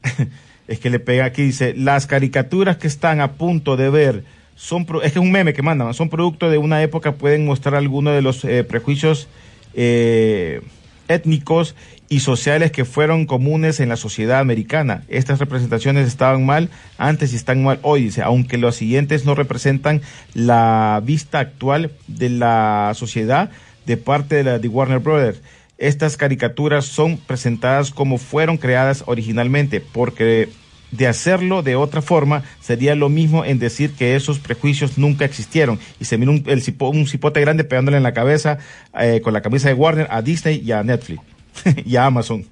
[laughs] es que le pega aquí, dice, las caricaturas que están a punto de ver son, pro- es que es un meme que mandan, son producto de una época, pueden mostrar algunos de los eh, prejuicios eh, étnicos y sociales que fueron comunes en la sociedad americana. Estas representaciones estaban mal antes y están mal hoy, dice, aunque los siguientes no representan la vista actual de la sociedad de parte de la de Warner Brothers. Estas caricaturas son presentadas como fueron creadas originalmente, porque de hacerlo de otra forma sería lo mismo en decir que esos prejuicios nunca existieron. Y se mira un, el cipo- un cipote grande pegándole en la cabeza eh, con la camisa de Warner a Disney y a Netflix [laughs] y a Amazon.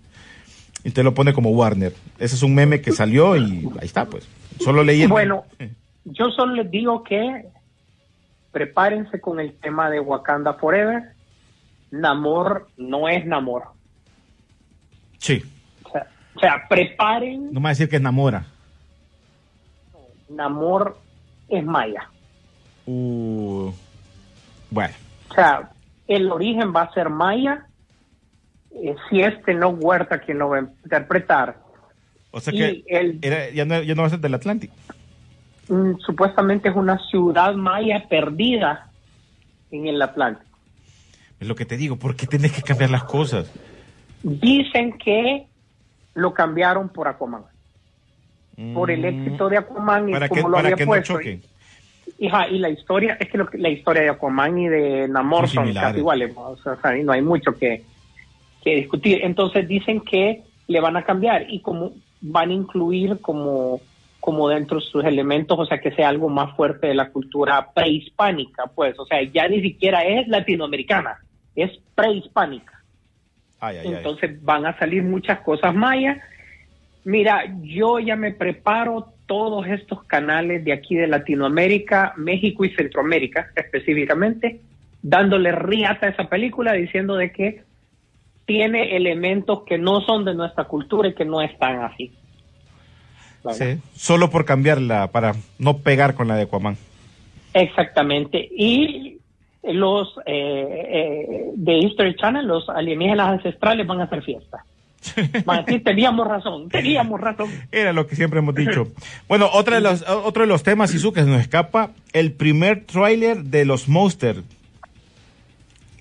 Y te lo pone como Warner. Ese es un meme que salió y ahí está, pues. Solo leí el Bueno, yo solo les digo que prepárense con el tema de Wakanda Forever. Namor no es Namor. Sí. O sea, o sea, preparen, No me va a decir que es Namora. Namor es Maya. Uh, bueno. O sea, el origen va a ser Maya. eh, si este no Huerta quien lo va a interpretar. O sea que el- era- ya, no, ya no va a ser del Atlántico. Mm, supuestamente es una ciudad maya perdida en el Atlántico. Es lo que te digo. ¿Por qué tienes que cambiar las cosas? Dicen que lo cambiaron por Aquaman. Por el éxito de Aquaman y Mm. Que, como lo para había que no puesto. choquen. y, ajá, y la historia, es que lo que- la historia de Aquaman y de Namor Son casi iguales. ¿no? O sea, no hay mucho que, que discutir. Entonces dicen que le van a cambiar y como van a incluir como como dentro de sus elementos, o sea, que sea algo más fuerte de la cultura prehispánica, pues, o sea, ya ni siquiera es latinoamericana, es prehispánica. Ay, ay, ay. Entonces van a salir muchas cosas mayas. Mira, yo ya me preparo todos estos canales de aquí de Latinoamérica, México y Centroamérica [laughs] específicamente, dándole riata a esa película, diciendo de que tiene elementos que no son de nuestra cultura y que no están así. Sí, solo por cambiarla, para no pegar con la de Aquaman. Exactamente. Y los eh, eh, de History Channel, los alienígenas ancestrales van a hacer fiesta. [laughs] Van a decir, teníamos razón, teníamos razón. Era lo que siempre hemos dicho. [laughs] Bueno, otra de los, otro de los temas, Isu, que se nos escapa, el primer tráiler de los Monsters.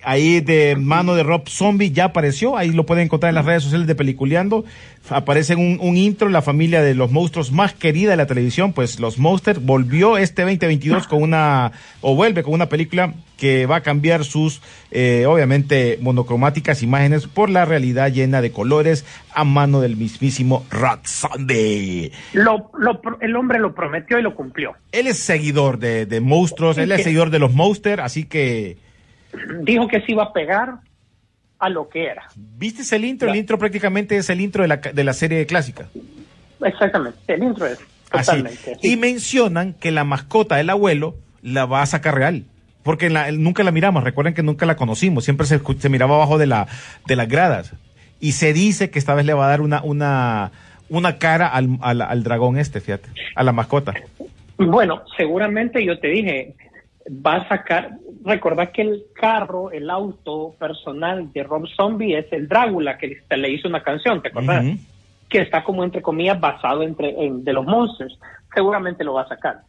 Ahí de mano de Rob Zombie ya apareció, ahí lo pueden encontrar en las redes sociales de Peliculeando. Aparece un, un intro, la familia de los monstruos más querida de la televisión, pues los Monsters volvió este 2022 con una, o vuelve con una película que va a cambiar sus, eh, obviamente, monocromáticas imágenes por la realidad llena de colores a mano del mismísimo Rob Zombie. Lo, lo, el hombre lo prometió y lo cumplió. Él es seguidor de, de monstruos, él es seguidor de los Monsters, así que dijo que se iba a pegar a lo que era. ¿Viste el intro? El intro prácticamente es el intro de la, de la serie clásica. Exactamente, el intro es totalmente. Así. Y mencionan que la mascota del abuelo la va a sacar real. Porque la, nunca la miramos, recuerden que nunca la conocimos, siempre se, se miraba abajo de, la, de las gradas. Y se dice que esta vez le va a dar una, una, una cara al, al, al dragón este, fíjate, a la mascota. Bueno, seguramente yo te dije, va a sacar, recordad que el carro, el auto personal de Rob Zombie es el Drácula, que le, hizo una canción, ¿te acordás? Uh -huh. Que está como entre comillas basado entre en, de los monsters. Seguramente lo va a sacar.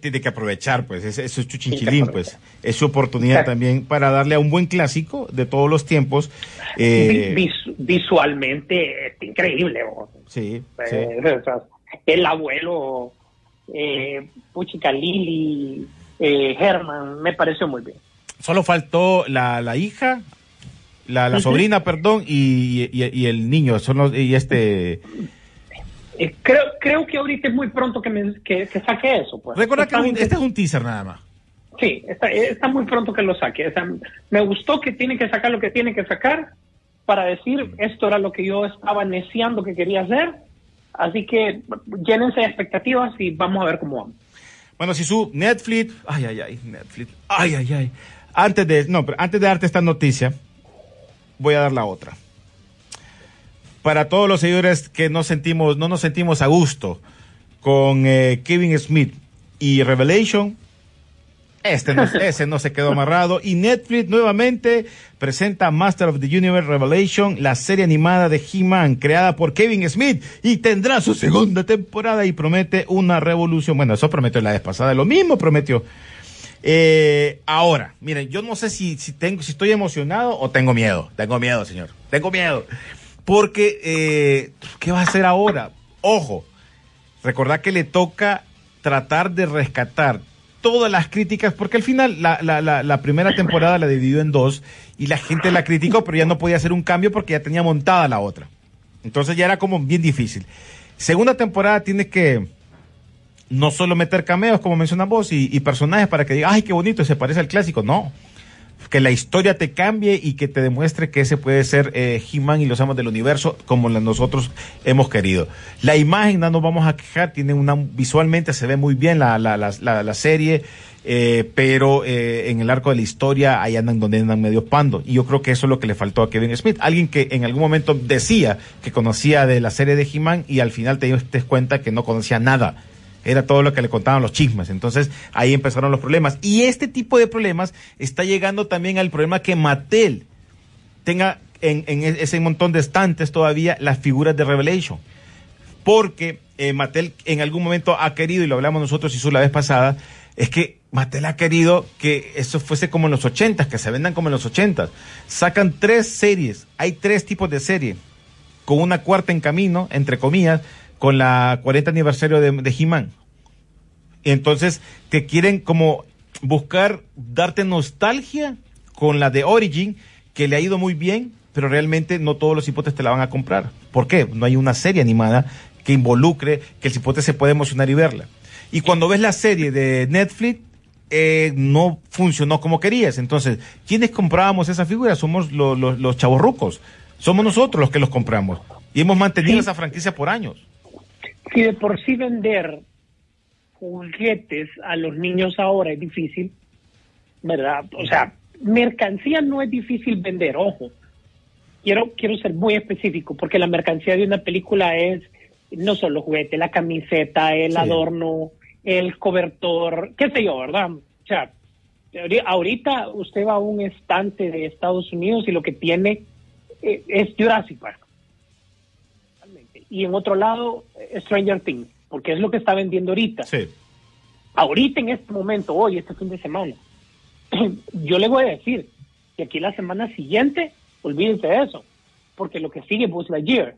Tiene que aprovechar, pues, eso es chuchinchilín, pues. Es su oportunidad también para darle a un buen clásico de todos los tiempos. Eh... Vis visualmente es increíble. Sí, eh, sí. El abuelo, eh, Puchica Lili, eh, Herman, me pareció muy bien. Solo faltó la, la hija, la, la uh -huh. sobrina, perdón, y, y, y, el niño, son los, y este... Eh, creo, creo que ahorita es muy pronto que, me, que, que saque eso. Pues. Recuerda que un, este es un teaser nada más. Sí, está, está muy pronto que lo saque. O sea, me gustó que tiene que sacar lo que tiene que sacar para decir esto era lo que yo estaba neciando que quería hacer. Así que llénense de expectativas y vamos a ver cómo vamos. Bueno, si su Netflix, ay, ay, ay, Netflix, ay, ay, ay. Antes de, no, pero antes de darte esta noticia, voy a dar la otra. Para todos los seguidores que no sentimos, no nos sentimos a gusto con eh, Kevin Smith y Revelation, este no, ese no se quedó amarrado. Y Netflix nuevamente presenta Master of the Universe Revelation, la serie animada de He-Man, creada por Kevin Smith, y tendrá su segunda temporada y promete una revolución. Bueno, eso prometió la vez pasada, lo mismo prometió. Eh, ahora, miren, yo no sé si, si, tengo, si estoy emocionado o tengo miedo. Tengo miedo, señor. Tengo miedo. Porque, eh, ¿qué va a hacer ahora? Ojo, recordad que le toca tratar de rescatar todas las críticas, porque al final la, la, la, la, primera temporada la dividió en dos y la gente la criticó, pero ya no podía hacer un cambio porque ya tenía montada la otra. Entonces ya era como bien difícil. Segunda temporada tiene que no solo meter cameos, como mencionas vos, y, y personajes para que diga, ay, qué bonito, se parece al clásico. No. Que la historia te cambie y que te demuestre que ese puede ser eh, He-Man y los amos del universo como nosotros hemos querido. La imagen, no nos vamos a quejar, tiene una, visualmente se ve muy bien la, la, la, la, serie, eh, pero eh, en el arco de la historia ahí andan donde andan medio pando. Y yo creo que eso es lo que le faltó a Kevin Smith. Alguien que en algún momento decía que conocía de la serie de He-Man y al final te diste cuenta que no conocía nada era todo lo que le contaban los chismes. Entonces ahí empezaron los problemas. Y este tipo de problemas está llegando también al problema que Mattel tenga en, en ese montón de estantes todavía las figuras de Revelation. Porque eh, Mattel en algún momento ha querido, y lo hablamos nosotros y la vez pasada, es que Mattel ha querido que eso fuese como en los ochentas, que se vendan como en los ochentas. Sacan tres series, hay tres tipos de serie, con una cuarta en camino, entre comillas, con la 40 aniversario de, de He-Man. Entonces, te quieren como buscar darte nostalgia con la de Origin, que le ha ido muy bien, pero realmente no todos los hipotes te la van a comprar. ¿Por qué? No hay una serie animada que involucre, que el cipote se pueda emocionar y verla. Y cuando ves la serie de Netflix, eh, no funcionó como querías. Entonces, ¿quiénes comprábamos esa figura? Somos lo- lo- los chavorrucos. Somos nosotros los que los compramos. Y hemos mantenido Sí. esa franquicia por años. Si de por sí vender juguetes a los niños ahora es difícil, ¿verdad? O sea, mercancía no es difícil vender, ojo. Quiero, quiero ser muy específico, porque la mercancía de una película es no solo juguete, la camiseta, el Sí. adorno, el cobertor, qué sé yo, ¿verdad? O sea, ahori- ahorita usted va a un estante de Estados Unidos y lo que tiene eh, es Jurassic Park. Y en otro lado, eh, Stranger Things, porque es lo que está vendiendo ahorita. Sí. Ahorita en este momento, hoy, este fin de semana, [clears throat] yo le voy a decir que aquí la semana siguiente, olvídense de eso, porque lo que sigue es Buzz Lightyear,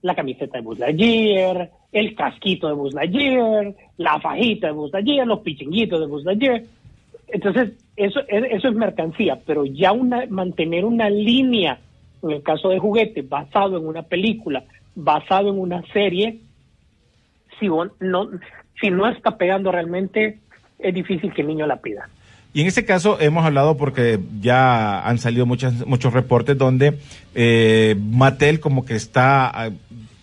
la camiseta de Buzz Lightyear, el casquito de Buzz Lightyear, la fajita de Buzz Lightyear, los pichinguitos de Buzz Lightyear. Entonces, eso, es- eso es mercancía, pero ya una, mantener una línea, en el caso de juguetes, basado en una película, basado en una serie, si, no, si no está pegando realmente, es difícil que el niño la pida. Y en este caso hemos hablado porque ya han salido muchas, muchos reportes donde eh, Mattel como que está ah,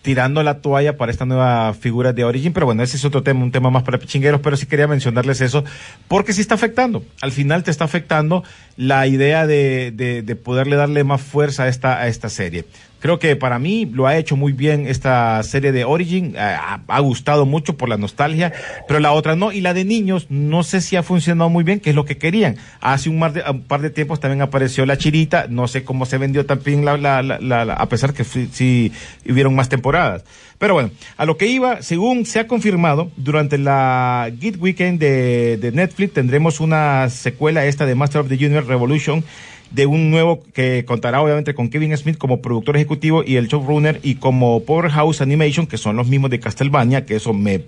tirando la toalla para esta nueva figura de Origin, pero bueno, ese es otro tema, un tema más para pichingueros, pero sí quería mencionarles eso, porque sí está afectando. Al final te está afectando la idea de, de, de poderle darle más fuerza a esta, a esta serie. Creo que para mí lo ha hecho muy bien esta serie de Origin, eh, ha, gustado mucho por la nostalgia, pero la otra no, y la de niños no sé si ha funcionado muy bien, que es lo que querían. Hace un, mar de- par de tiempos también apareció la chirita, no sé cómo se vendió también, la, la, la- a pesar que sí, hubieron más temporadas. Pero bueno, a lo que iba, según se ha confirmado, durante la Geek Weekend de, de Netflix tendremos una secuela esta de Master of the Universe Revolution, de un nuevo que contará obviamente con Kevin Smith como productor ejecutivo y el showrunner y como Powerhouse Animation, que son los mismos de Castlevania, que eso me,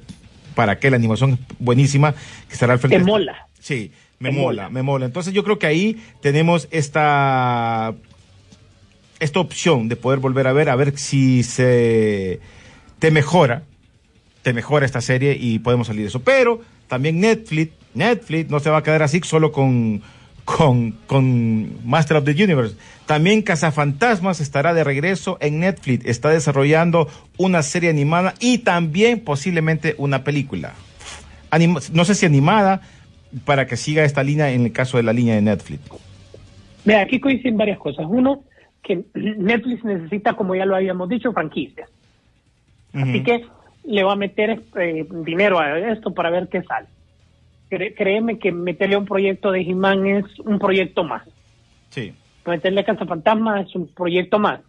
para que la animación es buenísima, que estará al frente. Te mola. Sí, me mola, mola. me mola. Entonces yo creo que ahí tenemos esta esta opción de poder volver a ver, a ver si se te mejora, te mejora esta serie y podemos salir de eso. Pero también Netflix, Netflix no se va a quedar así solo con, con, con Master of the Universe. También Cazafantasmas estará de regreso en Netflix. Está desarrollando una serie animada y también posiblemente una película. No sé si animada, para que siga esta línea en el caso de la línea de Netflix. Mira, aquí coinciden varias cosas. Uno, que Netflix necesita, como ya lo habíamos dicho, franquicias. Así que le va a meter eh, dinero a esto para ver qué sale. Créeme que meterle a un proyecto de He-Man es un proyecto más. Sí. Meterle a Cazafantasma es un proyecto más.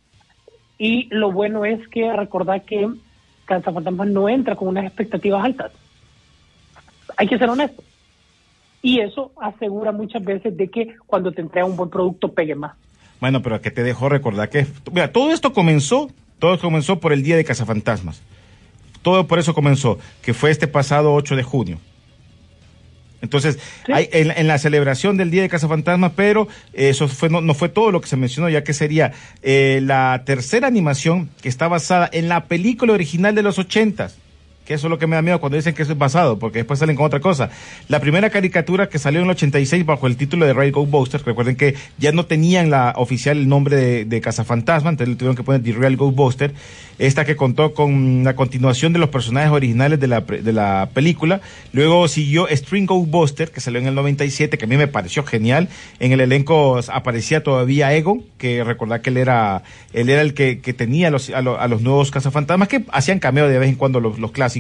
Y lo bueno es que recordar que Cazafantasma no entra con unas expectativas altas. Hay que ser honesto. Y eso asegura muchas veces de que cuando te entrega un buen producto pegue más. Bueno, pero que te dejó recordar que, mira, todo esto comenzó, todo comenzó por el Día de Cazafantasmas. Todo por eso comenzó, que fue este pasado 8 de junio. Entonces, Sí. hay, en, en la celebración del Día de Cazafantasmas, pero eso fue, no, no fue todo lo que se mencionó, ya que sería eh, la tercera animación que está basada en la película original de los ochentas. Que eso es lo que me da miedo cuando dicen que eso es basado, porque después salen con otra cosa. La primera caricatura que salió en el 86 bajo el título de Real Ghostbusters, recuerden que ya no tenían la oficial el nombre de, de Cazafantasma, entonces le tuvieron que poner The Real Ghostbuster. Esta que contó con la continuación de los personajes originales de la, de la película. Luego siguió String Ghostbuster, que salió en el 97, que a mí me pareció genial. En el elenco aparecía todavía Egon, que recordar que él era, él era el que, tenía los, a, lo- a los nuevos cazafantasmas, que hacían cameo de vez en cuando los, los clásicos.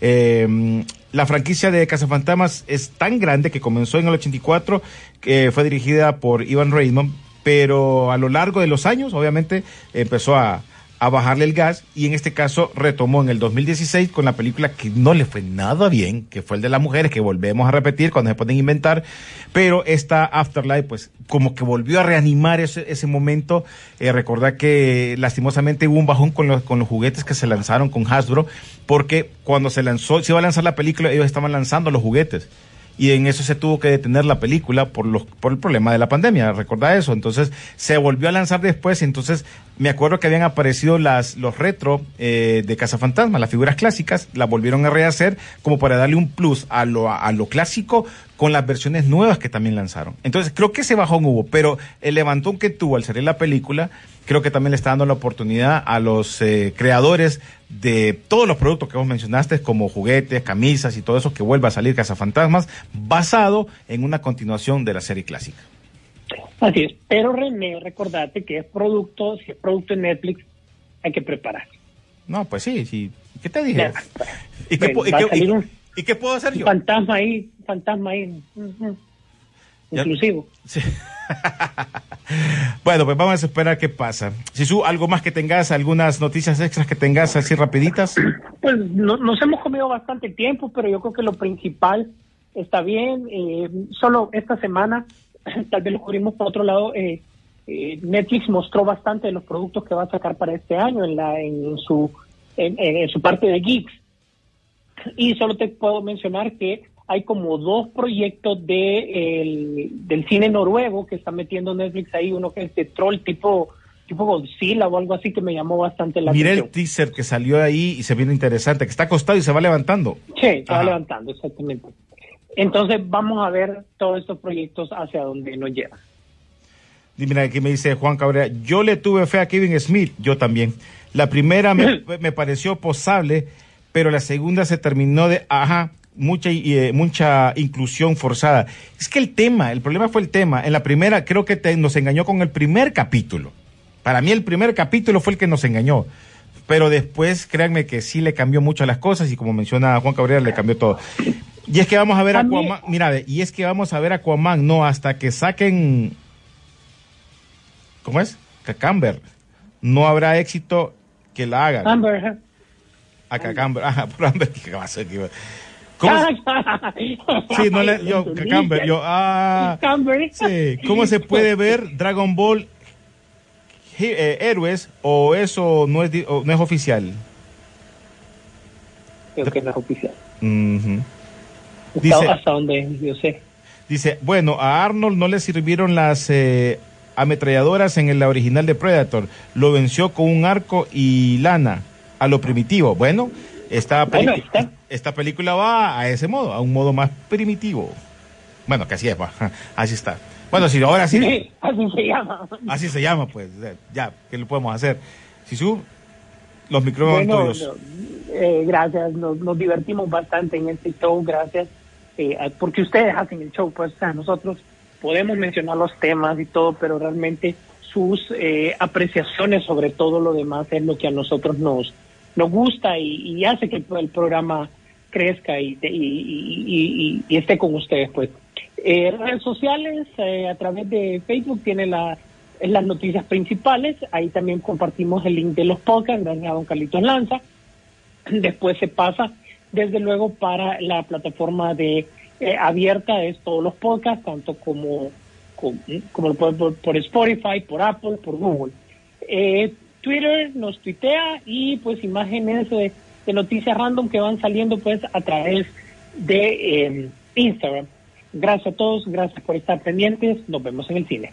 Eh, la franquicia de Cazafantasmas es tan grande que comenzó en el 84, que fue dirigida por Ivan Reitman, pero a lo largo de los años, obviamente, empezó a, a bajarle el gas y en este caso retomó en el 2016 con la película que no le fue nada bien, que fue el de las mujeres, que volvemos a repetir cuando se pueden inventar, pero esta Afterlife pues como que volvió a reanimar ese, ese momento, eh, recordar que lastimosamente hubo un bajón con los, con los juguetes que se lanzaron con Hasbro, porque cuando se lanzó, se iba a lanzar la película, ellos estaban lanzando los juguetes. Y en eso se tuvo que detener la película por los por el problema de la pandemia, recordá eso, entonces se volvió a lanzar después, entonces me acuerdo que habían aparecido las, los retro eh, de Cazafantasmas, las figuras clásicas, las volvieron a rehacer como para darle un plus a lo, a lo clásico con las versiones nuevas que también lanzaron. Entonces, creo que ese bajón hubo, pero el levantón que tuvo al salir la película, creo que también le está dando la oportunidad a los eh, creadores de todos los productos que vos mencionaste, como juguetes, camisas y todo eso, que vuelva a salir Cazafantasmas, basado en una continuación de la serie clásica. Así es. Pero René, recordate que es producto, si es producto de Netflix, hay que preparar. No, pues sí, sí. ¿Qué te dije? ¿Y, qué, y un- y puedo hacer yo? fantasma ahí, fantasma ahí. Ya. Inclusivo. Sí. [laughs] bueno, pues vamos a esperar qué pasa. Si su algo más que tengas, algunas noticias extras que tengas así rapiditas. [clears throat] Pues no- nos hemos comido bastante tiempo, pero yo creo que lo principal está bien. Eh, solo esta semana, [clears throat] tal vez lo cubrimos por otro lado, eh, eh, Netflix mostró bastante de los productos que va a sacar para este año en, la, en, su, en, en- su parte de Geeks. Y solo te puedo mencionar que hay como dos proyectos de el- del cine noruego que está metiendo Netflix ahí, uno que es de troll tipo tipo Godzilla o algo así que me llamó bastante la Miré atención. el teaser que salió ahí y se viene interesante, que está acostado y se va levantando. Sí, se va levantando, exactamente. Entonces vamos a ver todos estos proyectos hacia dónde nos llevan. Mira, aquí me dice Juan Cabrera, yo le tuve fe a Kevin Smith, yo también. La primera me, [laughs] me pareció posable, pero la segunda se terminó de, ajá, mucha, eh, mucha inclusión forzada. Es que el tema, el problema fue el tema. En la primera creo que te- nos engañó con el primer capítulo. Para mí el primer capítulo fue el que nos engañó. Pero después, créanme que sí le cambió mucho las cosas y como menciona Juan Cabrera, le cambió todo. Y es que vamos a ver a A mí- Aquaman, mira, y es que vamos a ver a Aquaman, no, hasta que saquen ¿cómo es? Cacamber. No habrá éxito que la hagan. Amber. A Cacamber. Ajá, por Amber. ¿Qué va a ser? ¿Qué va- ¿Cómo se- [laughs] Sí, no le, yo, Entendí. Cacamber, yo, ah, sí. ¿Cómo se puede ver Dragon Ball eh, Héroes o eso no es, o no es oficial? Creo que no es oficial. Hasta- Dice- hasta donde yo sé. Dice, bueno, a Arnold no le sirvieron las eh, ametralladoras en la original de Predator. Lo venció con un arco y lana a lo primitivo. Bueno, esta, Bueno, está. esta película va a ese modo, a un modo más primitivo. Bueno, que así es, va. [laughs] así está. Bueno, si ahora sí, Sí, así se llama. así se llama, pues, ya, ¿qué le podemos hacer? Sisu, los micrófonos Bueno, eh, gracias, nos, nos divertimos bastante en este show, gracias, eh, porque ustedes hacen el show, pues nosotros podemos mencionar los temas y todo, pero realmente sus eh, apreciaciones sobre todo lo demás es lo que a nosotros nos, nos gusta y, hace que el, programa crezca y, y, y- esté con ustedes, pues. Eh, redes sociales, eh, a través de Facebook tiene la, las noticias principales, ahí también compartimos el link de los podcasts, gracias a don Carlitos Lanza. Después se pasa, desde luego, para la plataforma de eh, abierta, es todos los podcasts, tanto como, como, lo pueden por, por Spotify, por Apple, por Google. Eh, Twitter nos tuitea y pues imágenes de, de noticias random que van saliendo pues a través de eh, Instagram. Gracias a todos, gracias por estar pendientes, nos vemos en el cine.